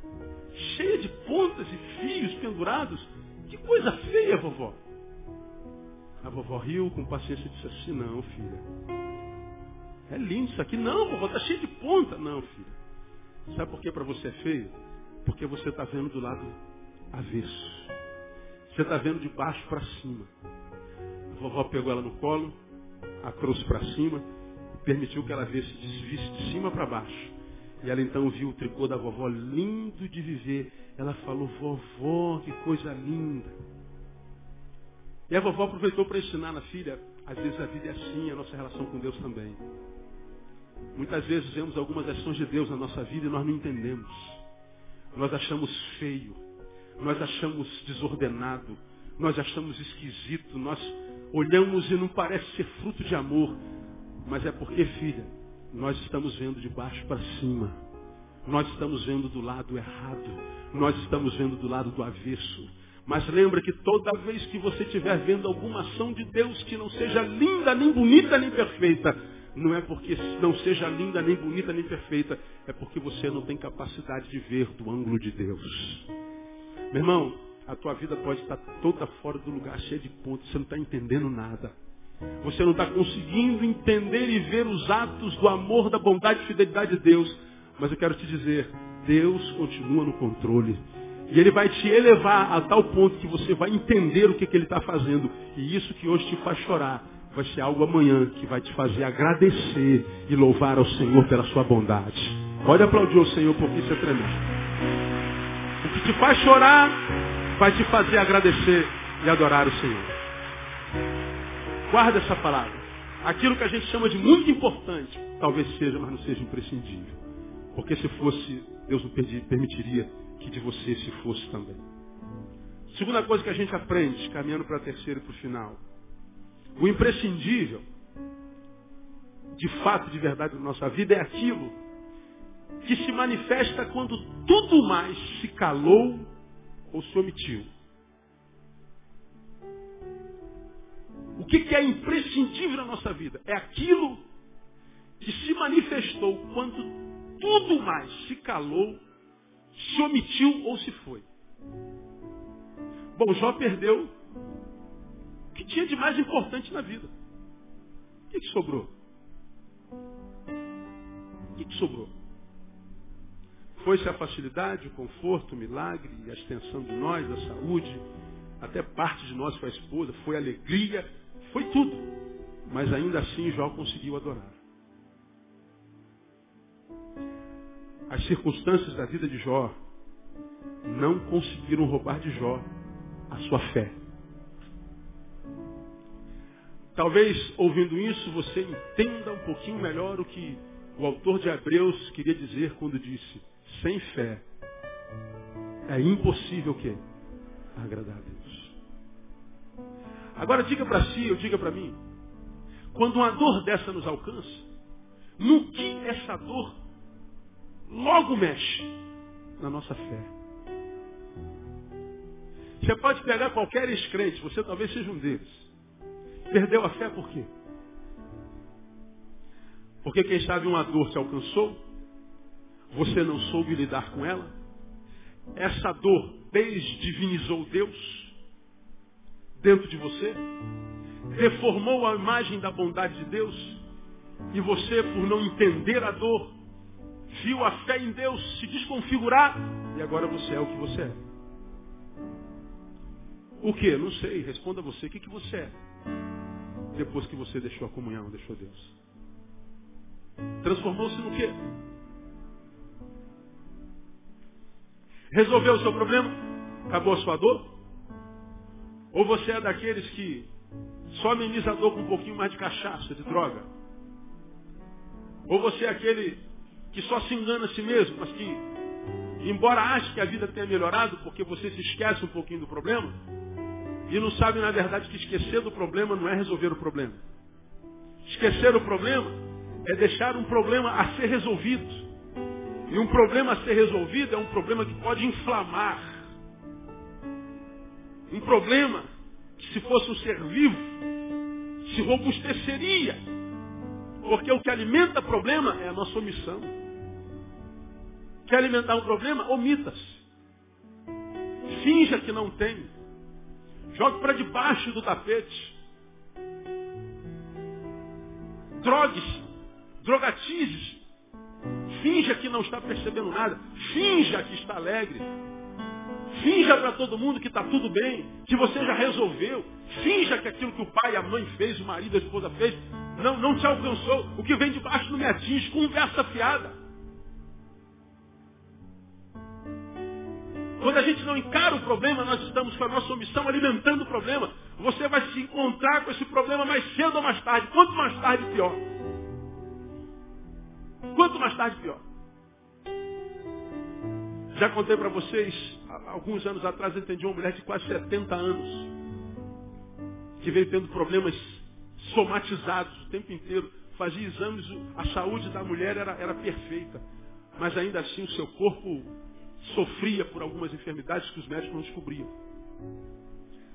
cheia de pontas e fios pendurados? Que coisa feia, vovó. A vovó riu com paciência e disse assim, não, filha. É lindo isso aqui. Não, vovó, está cheio de ponta. Não, filha. Sabe por que para você é feio? Porque você está vendo do lado avesso. Você está vendo de baixo para cima. A vovó pegou ela no colo, a trouxe para cima e permitiu que ela visse, visse de cima para baixo. E ela então viu o tricô da vovó lindo de viver. Ela falou, vovó, que coisa linda. E a vovó aproveitou para ensinar na filha, às vezes a vida é assim, a nossa relação com Deus também. Muitas vezes vemos algumas ações de Deus na nossa vida e nós não entendemos. Nós achamos feio, nós achamos desordenado, nós achamos esquisito, nós olhamos e não parece ser fruto de amor. Mas é porque, filha, nós estamos vendo de baixo para cima. Nós estamos vendo do lado errado. Nós estamos vendo do lado do avesso. Mas lembra que toda vez que você estiver vendo alguma ação de Deus que não seja linda, nem bonita, nem perfeita, não é porque não seja linda, nem bonita, nem perfeita, é porque você não tem capacidade de ver do ângulo de Deus. Meu irmão, a tua vida pode estar toda fora do lugar, cheia de pontos, você não está entendendo nada. Você não está conseguindo entender e ver os atos do amor, da bondade e fidelidade de Deus. Mas eu quero te dizer, Deus continua no controle. E Ele vai te elevar a tal ponto que você vai entender o que, que Ele está fazendo. E isso que hoje te faz chorar, vai ser algo amanhã que vai te fazer agradecer e louvar ao Senhor pela sua bondade. Pode aplaudir o Senhor porque isso é tremendo. Te faz chorar vai te fazer agradecer e adorar o Senhor. Guarda essa palavra. Aquilo que a gente chama de muito importante, talvez seja, mas não seja imprescindível. Porque se fosse, Deus não permitiria que de você se fosse também. Segunda coisa que a gente aprende, caminhando para a terceira e para o final. O imprescindível, de fato, de verdade na nossa vida, é aquilo que se manifesta quando tudo mais se calou ou se omitiu. O que, é imprescindível na nossa vida? É aquilo que se manifestou quando tudo mais se calou, se omitiu ou se foi. Bom, Jó perdeu o que tinha de mais importante na vida. O que, que sobrou? O que, que sobrou? Foi-se a facilidade, o conforto, o milagre, a extensão de nós, a saúde, até parte de nós foi a esposa, foi alegria, foi tudo. Mas ainda assim Jó conseguiu adorar. As circunstâncias da vida de Jó não conseguiram roubar de Jó a sua fé. Talvez ouvindo isso você entenda um pouquinho melhor o que o autor de Hebreus queria dizer quando disse: sem fé é impossível o quê? Agradar a Deus. Agora diga para si, ou diga para mim, quando uma dor dessa nos alcança, no que essa dor logo mexe na nossa fé. Você pode pegar qualquer ex-crente, você talvez seja um deles. Perdeu a fé por quê? Porque quem sabe uma dor te alcançou, você não soube lidar com ela, essa dor desdivinizou Deus, dentro de você, deformou a imagem da bondade de Deus, e você, por não entender a dor, viu a fé em Deus se desconfigurar, e agora você é o que você é. O que? Não sei. Responda você. O que, que você é? depois que você deixou a comunhão, deixou Deus? Transformou-se no quê? Resolveu o seu problema? Acabou a sua dor? Ou você é daqueles que só ameniza a dor com um pouquinho mais de cachaça, de droga? Ou você é aquele que só se engana a si mesmo, mas que, embora ache que a vida tenha melhorado, porque você se esquece um pouquinho do problema, e não sabe, na verdade, que esquecer do problema não é resolver o problema. Esquecer o problema é deixar um problema a ser resolvido. E um problema a ser resolvido é um problema que pode inflamar. Um problema que, se fosse um ser vivo, se robusteceria. Porque o que alimenta problema é a nossa omissão. Quer alimentar um problema? Omita-se. Finja que não tem. Jogue para debaixo do tapete. Drogue-se. Drogatize-se. Finja que não está percebendo nada. Finja que está alegre. Finja para todo mundo que está tudo bem, que você já resolveu. Finja que aquilo que o pai, a mãe fez, o marido, a esposa fez, não, não te alcançou. O que vem de baixo não me atinge. Conversa fiada. Quando a gente não encara o problema, nós estamos com a nossa omissão alimentando o problema. Você vai se encontrar com esse problema mais cedo ou mais tarde. Quanto mais tarde, pior. Quanto mais tarde, pior. Já contei para vocês, alguns anos atrás, eu entendi uma mulher de quase 70 anos, que veio tendo problemas somatizados o tempo inteiro. Fazia exames, a saúde da mulher era, era perfeita. Mas ainda assim o seu corpo sofria por algumas enfermidades que os médicos não descobriam.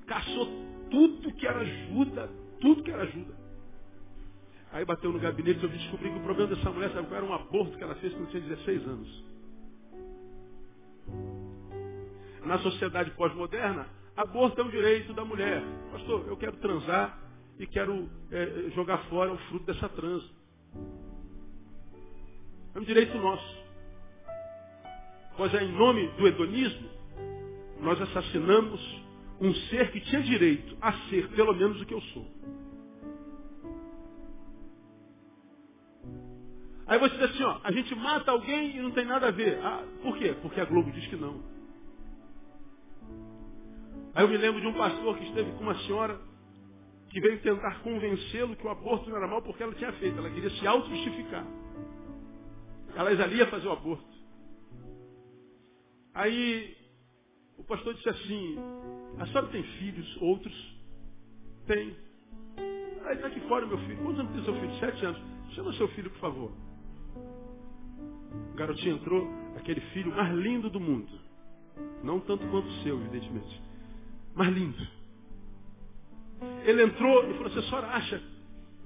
Caçou tudo que era ajuda, tudo que era ajuda. Aí bateu no gabinete e eu descobri que o problema dessa mulher sabe, era um aborto que ela fez quando tinha 16 anos. Na sociedade pós-moderna, aborto é um direito da mulher. Pastor, eu quero transar e quero é, jogar fora o fruto dessa transa. É um direito nosso. Pois é, em nome do hedonismo, nós assassinamos um ser que tinha direito a ser pelo menos o que eu sou. Aí você diz assim, ó, a gente mata alguém e não tem nada a ver. Ah, por quê? Porque a Globo diz que não. Aí eu me lembro de um pastor que esteve com uma senhora que veio tentar convencê-lo que o aborto não era mal porque ela tinha feito. Ela queria se auto-justificar. Ela ali ia fazer o aborto. Aí o pastor disse assim, a senhora tem filhos, outros? Tem. Aí está aqui fora meu filho. Quantos anos tem seu filho? Sete anos. Chama seu filho, por favor. O garotinho entrou, aquele filho mais lindo do mundo. Não tanto quanto o seu, evidentemente. Mas lindo. Ele entrou e falou assim, a senhora acha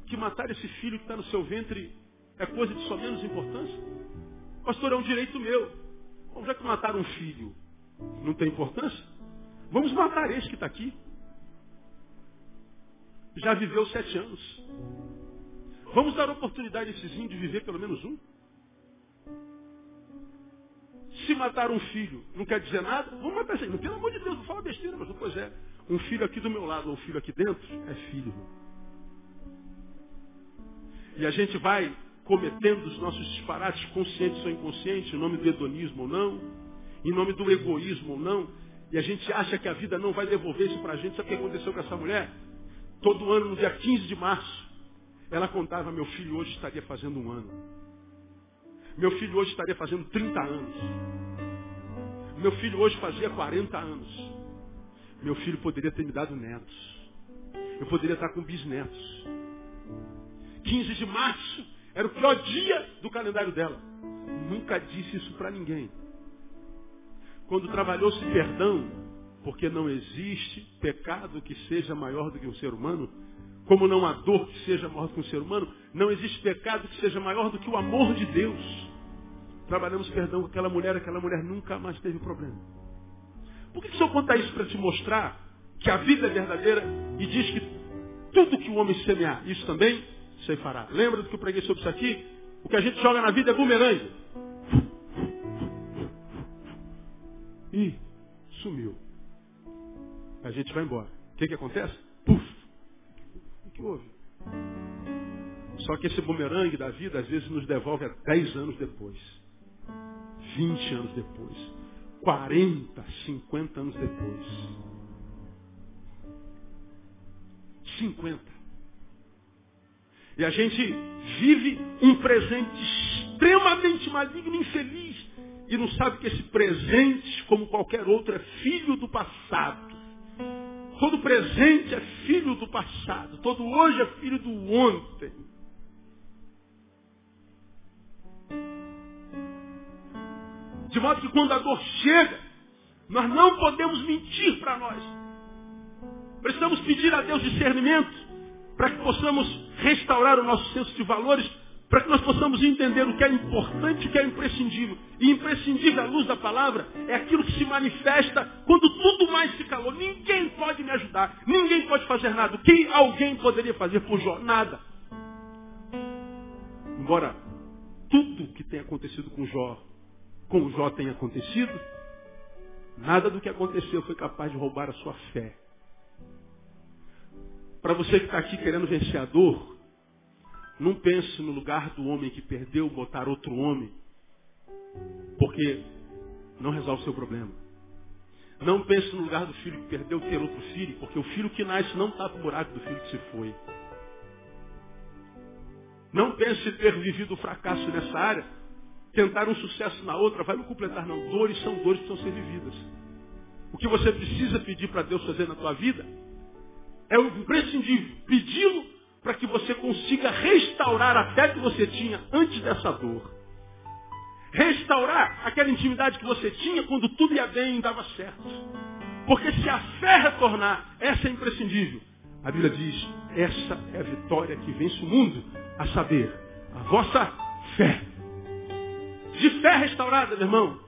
que matar esse filho que está no seu ventre é coisa de só menos importância? Pastor, é um direito meu. Bom, já que mataram um filho, não tem importância? Vamos matar esse que está aqui. Já viveu sete anos. Vamos dar oportunidade a esses índios de viver pelo menos um? Se matar um filho não quer dizer nada, vamos matar esse. Pelo amor de Deus, não fala besteira, mas pois é. Um filho aqui do meu lado um filho aqui dentro é filho. E a gente vai cometendo os nossos disparates conscientes ou inconscientes, em nome do hedonismo ou não, em nome do egoísmo ou não, e a gente acha que a vida não vai devolver isso para a gente. Sabe o que aconteceu com essa mulher? Todo ano, no dia 15 de março, ela contava, meu filho hoje estaria fazendo um ano. Meu filho hoje estaria fazendo 30 anos. Meu filho hoje fazia 40 anos. Meu filho poderia ter me dado netos. Eu poderia estar com bisnetos. 15 de março, era o pior dia do calendário dela. Nunca disse isso para ninguém. Quando trabalhou-se perdão, porque não existe pecado que seja maior do que um ser humano, como não há dor que seja maior que um ser humano, não existe pecado que seja maior do que o amor de Deus. Trabalhamos perdão com aquela mulher, aquela mulher nunca mais teve problema. Por que, que o Senhor conta isso para te mostrar que a vida é verdadeira e diz que tudo que o homem semear, isso também você fará. Lembra do que eu preguei sobre isso aqui? O que a gente joga na vida é bumerangue. E sumiu. A gente vai embora. O que, que acontece? Que houve? Só que esse bumerangue da vida às vezes nos devolve a 10 anos depois. 20 anos depois. 40, 50 anos depois. 50. E a gente vive um presente extremamente maligno e infeliz. E não sabe que esse presente, como qualquer outro, é filho do passado. Todo presente é filho do passado. Todo hoje é filho do ontem. De modo que quando a dor chega, nós não podemos mentir para nós. Precisamos pedir a Deus discernimento para que possamos restaurar o nosso senso de valores para que nós possamos entender o que é importante e o que é imprescindível. E imprescindível à luz da palavra é aquilo que se manifesta quando tudo mais se calou. Ninguém pode me ajudar, ninguém pode fazer nada. O que alguém poderia fazer por Jó? Nada. Embora tudo que tenha acontecido com Jó, com Jó tenha acontecido, nada do que aconteceu foi capaz de roubar a sua fé. Para você que está aqui querendo vencer a dor, não pense no lugar do homem que perdeu, botar outro homem. Porque não resolve o seu problema. Não pense no lugar do filho que perdeu, ter outro filho. Porque o filho que nasce não tapa o buraco do filho que se foi. Não pense ter vivido o fracasso nessa área. Tentar um sucesso na outra vai não completar, não. Dores são dores que precisam ser vividas. O que você precisa pedir para Deus fazer na tua vida é o imprescindível. Pedi-lo para que você consiga restaurar a fé que você tinha antes dessa dor. Restaurar aquela intimidade que você tinha quando tudo ia bem e dava certo. Porque se a fé retornar, essa é imprescindível. A Bíblia diz, essa é a vitória que vence o mundo, a saber, a vossa fé. De fé restaurada, meu irmão,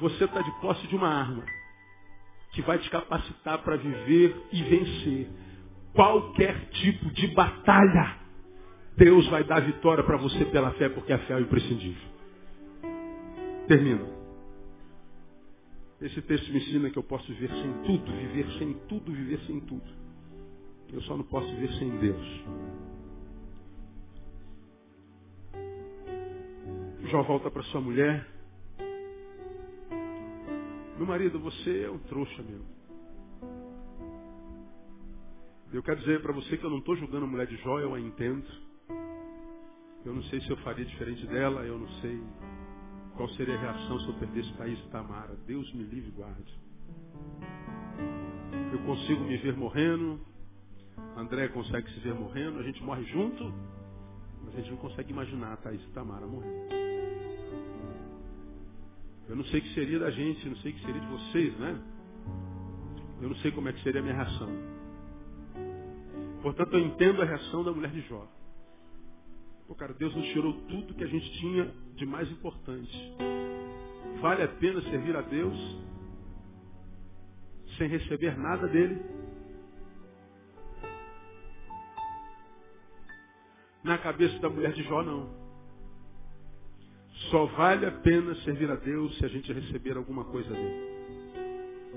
você está de posse de uma arma que vai te capacitar para viver e vencer qualquer tipo de batalha, Deus vai dar vitória para você pela fé, porque a fé é imprescindível. Termino. Esse texto me ensina que eu posso viver sem tudo, viver sem tudo, viver sem tudo. Eu só não posso viver sem Deus. Jó volta para sua mulher. Meu marido, você é um trouxa mesmo. Eu quero dizer para você que eu não estou julgando a mulher de Jó, eu a entendo. Eu não sei se eu faria diferente dela, eu não sei qual seria a reação se eu perdesse país Tamara. Deus me livre e guarde. Eu consigo me ver morrendo, André consegue se ver morrendo, a gente morre junto, mas a gente não consegue imaginar a Thaís e Tamara morrendo. Eu não sei o que seria da gente, não sei o que seria de vocês, né? Eu não sei como é que seria a minha reação. Portanto, eu entendo a reação da mulher de Jó. Pô, cara, Deus nos tirou tudo que a gente tinha de mais importante. Vale a pena servir a Deus sem receber nada dele? Na cabeça da mulher de Jó, não. Só vale a pena servir a Deus se a gente receber alguma coisa dele.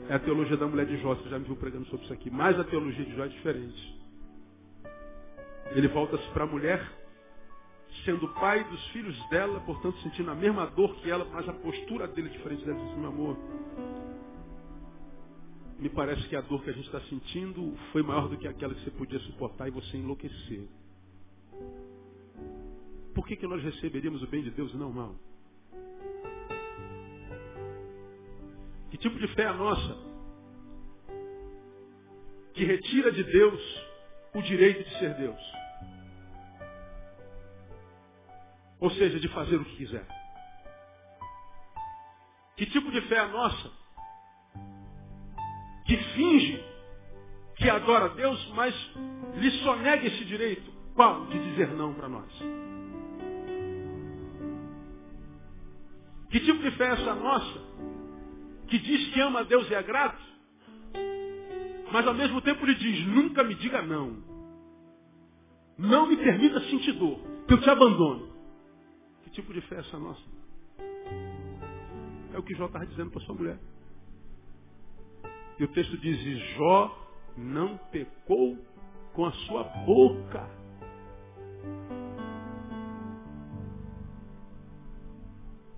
É a teologia da mulher de Jó, você já me viu pregando sobre isso aqui. Mas a teologia de Jó é diferente. Ele volta-se para a mulher, sendo pai dos filhos dela, portanto sentindo a mesma dor que ela, mas a postura dele é diferente dela, diz, meu amor, me parece que a dor que a gente está sentindo foi maior do que aquela que você podia suportar e você enlouquecer. Por que, que nós receberíamos o bem de Deus e não o mal? Que tipo de fé é a nossa? Que retira de Deus o direito de ser Deus. Ou seja, de fazer o que quiser. Que tipo de fé é a nossa? Que finge que adora a Deus, mas lhe sonega esse direito. Qual? De dizer não para nós. Que tipo de fé é essa nossa? Que diz que ama a Deus e é grato, mas ao mesmo tempo lhe diz, nunca me diga não. Não me permita sentir dor, que eu te abandono. Que tipo de fé é essa nossa? É o que Jó estava dizendo para sua mulher. E o texto diz: e Jó não pecou com a sua boca.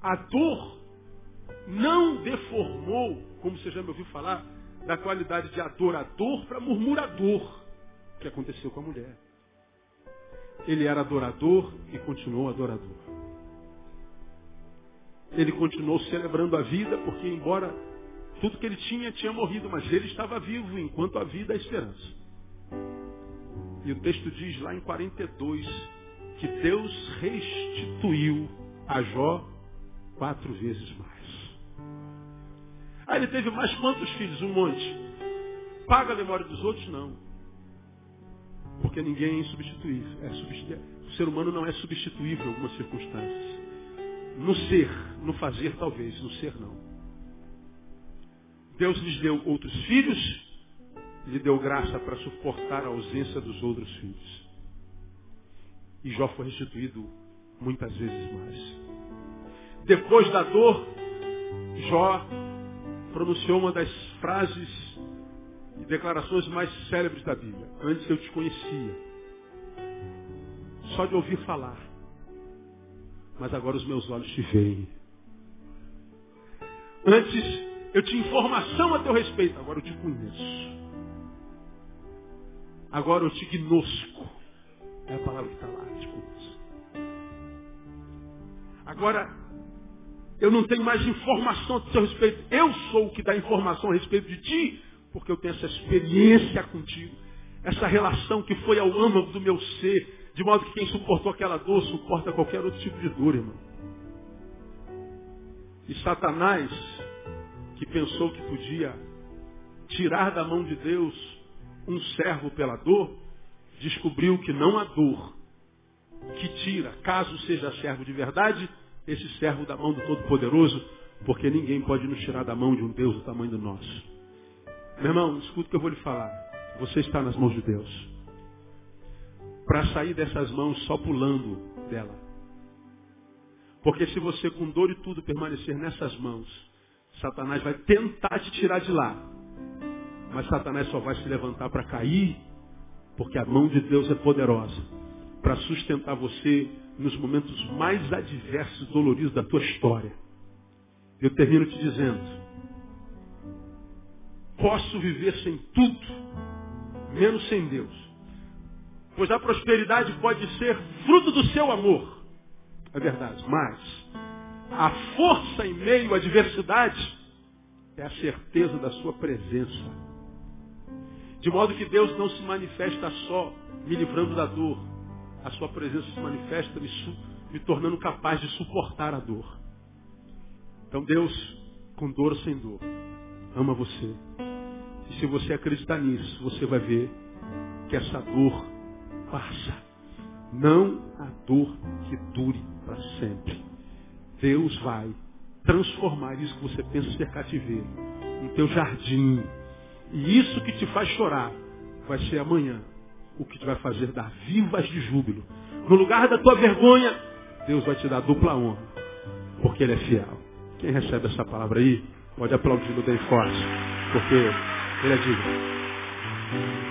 A dor não deformou, como você já me ouviu falar, da qualidade de adorador para murmurador, que aconteceu com a mulher. Ele era adorador e continuou adorador. Ele continuou celebrando a vida, porque embora tudo que ele tinha tinha morrido, mas ele estava vivo enquanto a vida é a esperança. E o texto diz lá em 42 que Deus restituiu a Jó quatro vezes mais. Aí ele teve mais quantos filhos? Um monte. Paga a memória dos outros? Não. Porque ninguém é insubstituível. É. O ser humano não é substituível em algumas circunstâncias. No ser, no fazer talvez, no ser não. Deus lhes deu outros filhos, lhe deu graça para suportar a ausência dos outros filhos. E Jó foi restituído muitas vezes mais. Depois da dor, Jó pronunciou uma das frases e declarações mais célebres da Bíblia. Antes eu te conhecia. Só de ouvir falar. Mas agora os meus olhos te veem. Antes eu tinha informação a teu respeito, agora eu te conheço. Agora eu te gnosco. É a palavra que está lá, te conheço. Agora, eu não tenho mais informação a teu respeito. Eu sou o que dá informação a respeito de ti, porque eu tenho essa experiência contigo. Essa relação que foi ao âmago do meu ser, de modo que quem suportou aquela dor suporta qualquer outro tipo de dor, irmão. E Satanás, que pensou que podia tirar da mão de Deus um servo pela dor, descobriu que não há dor que tira, caso seja servo de verdade, esse servo da mão do Todo-Poderoso, porque ninguém pode nos tirar da mão de um Deus do tamanho do nosso. Meu irmão, escuta o que eu vou lhe falar. Você está nas mãos de Deus. Para sair dessas mãos só pulando dela. Porque se você com dor e tudo permanecer nessas mãos, Satanás vai tentar te tirar de lá. Mas Satanás só vai se levantar para cair, porque a mão de Deus é poderosa para sustentar você nos momentos mais adversos e doloridos da tua história. Eu termino te dizendo: posso viver sem tudo, menos sem Deus. Pois a prosperidade pode ser fruto do seu amor. É verdade. Mas a força em meio à adversidade é a certeza da sua presença. De modo que Deus não se manifesta só me livrando da dor. A sua presença se manifesta me, me tornando capaz de suportar a dor. Então Deus, com dor ou sem dor, ama você. E se você acreditar nisso, você vai ver que essa dor passa. Não a dor que dure para sempre. Deus vai transformar isso que você pensa ser cativeiro no teu jardim e isso que te faz chorar vai ser amanhã o que te vai fazer dar vivas de júbilo. No lugar da tua vergonha, Deus vai te dar dupla honra, porque Ele é fiel. Quem recebe essa palavra aí, pode aplaudir bem forte, porque Ele é digno.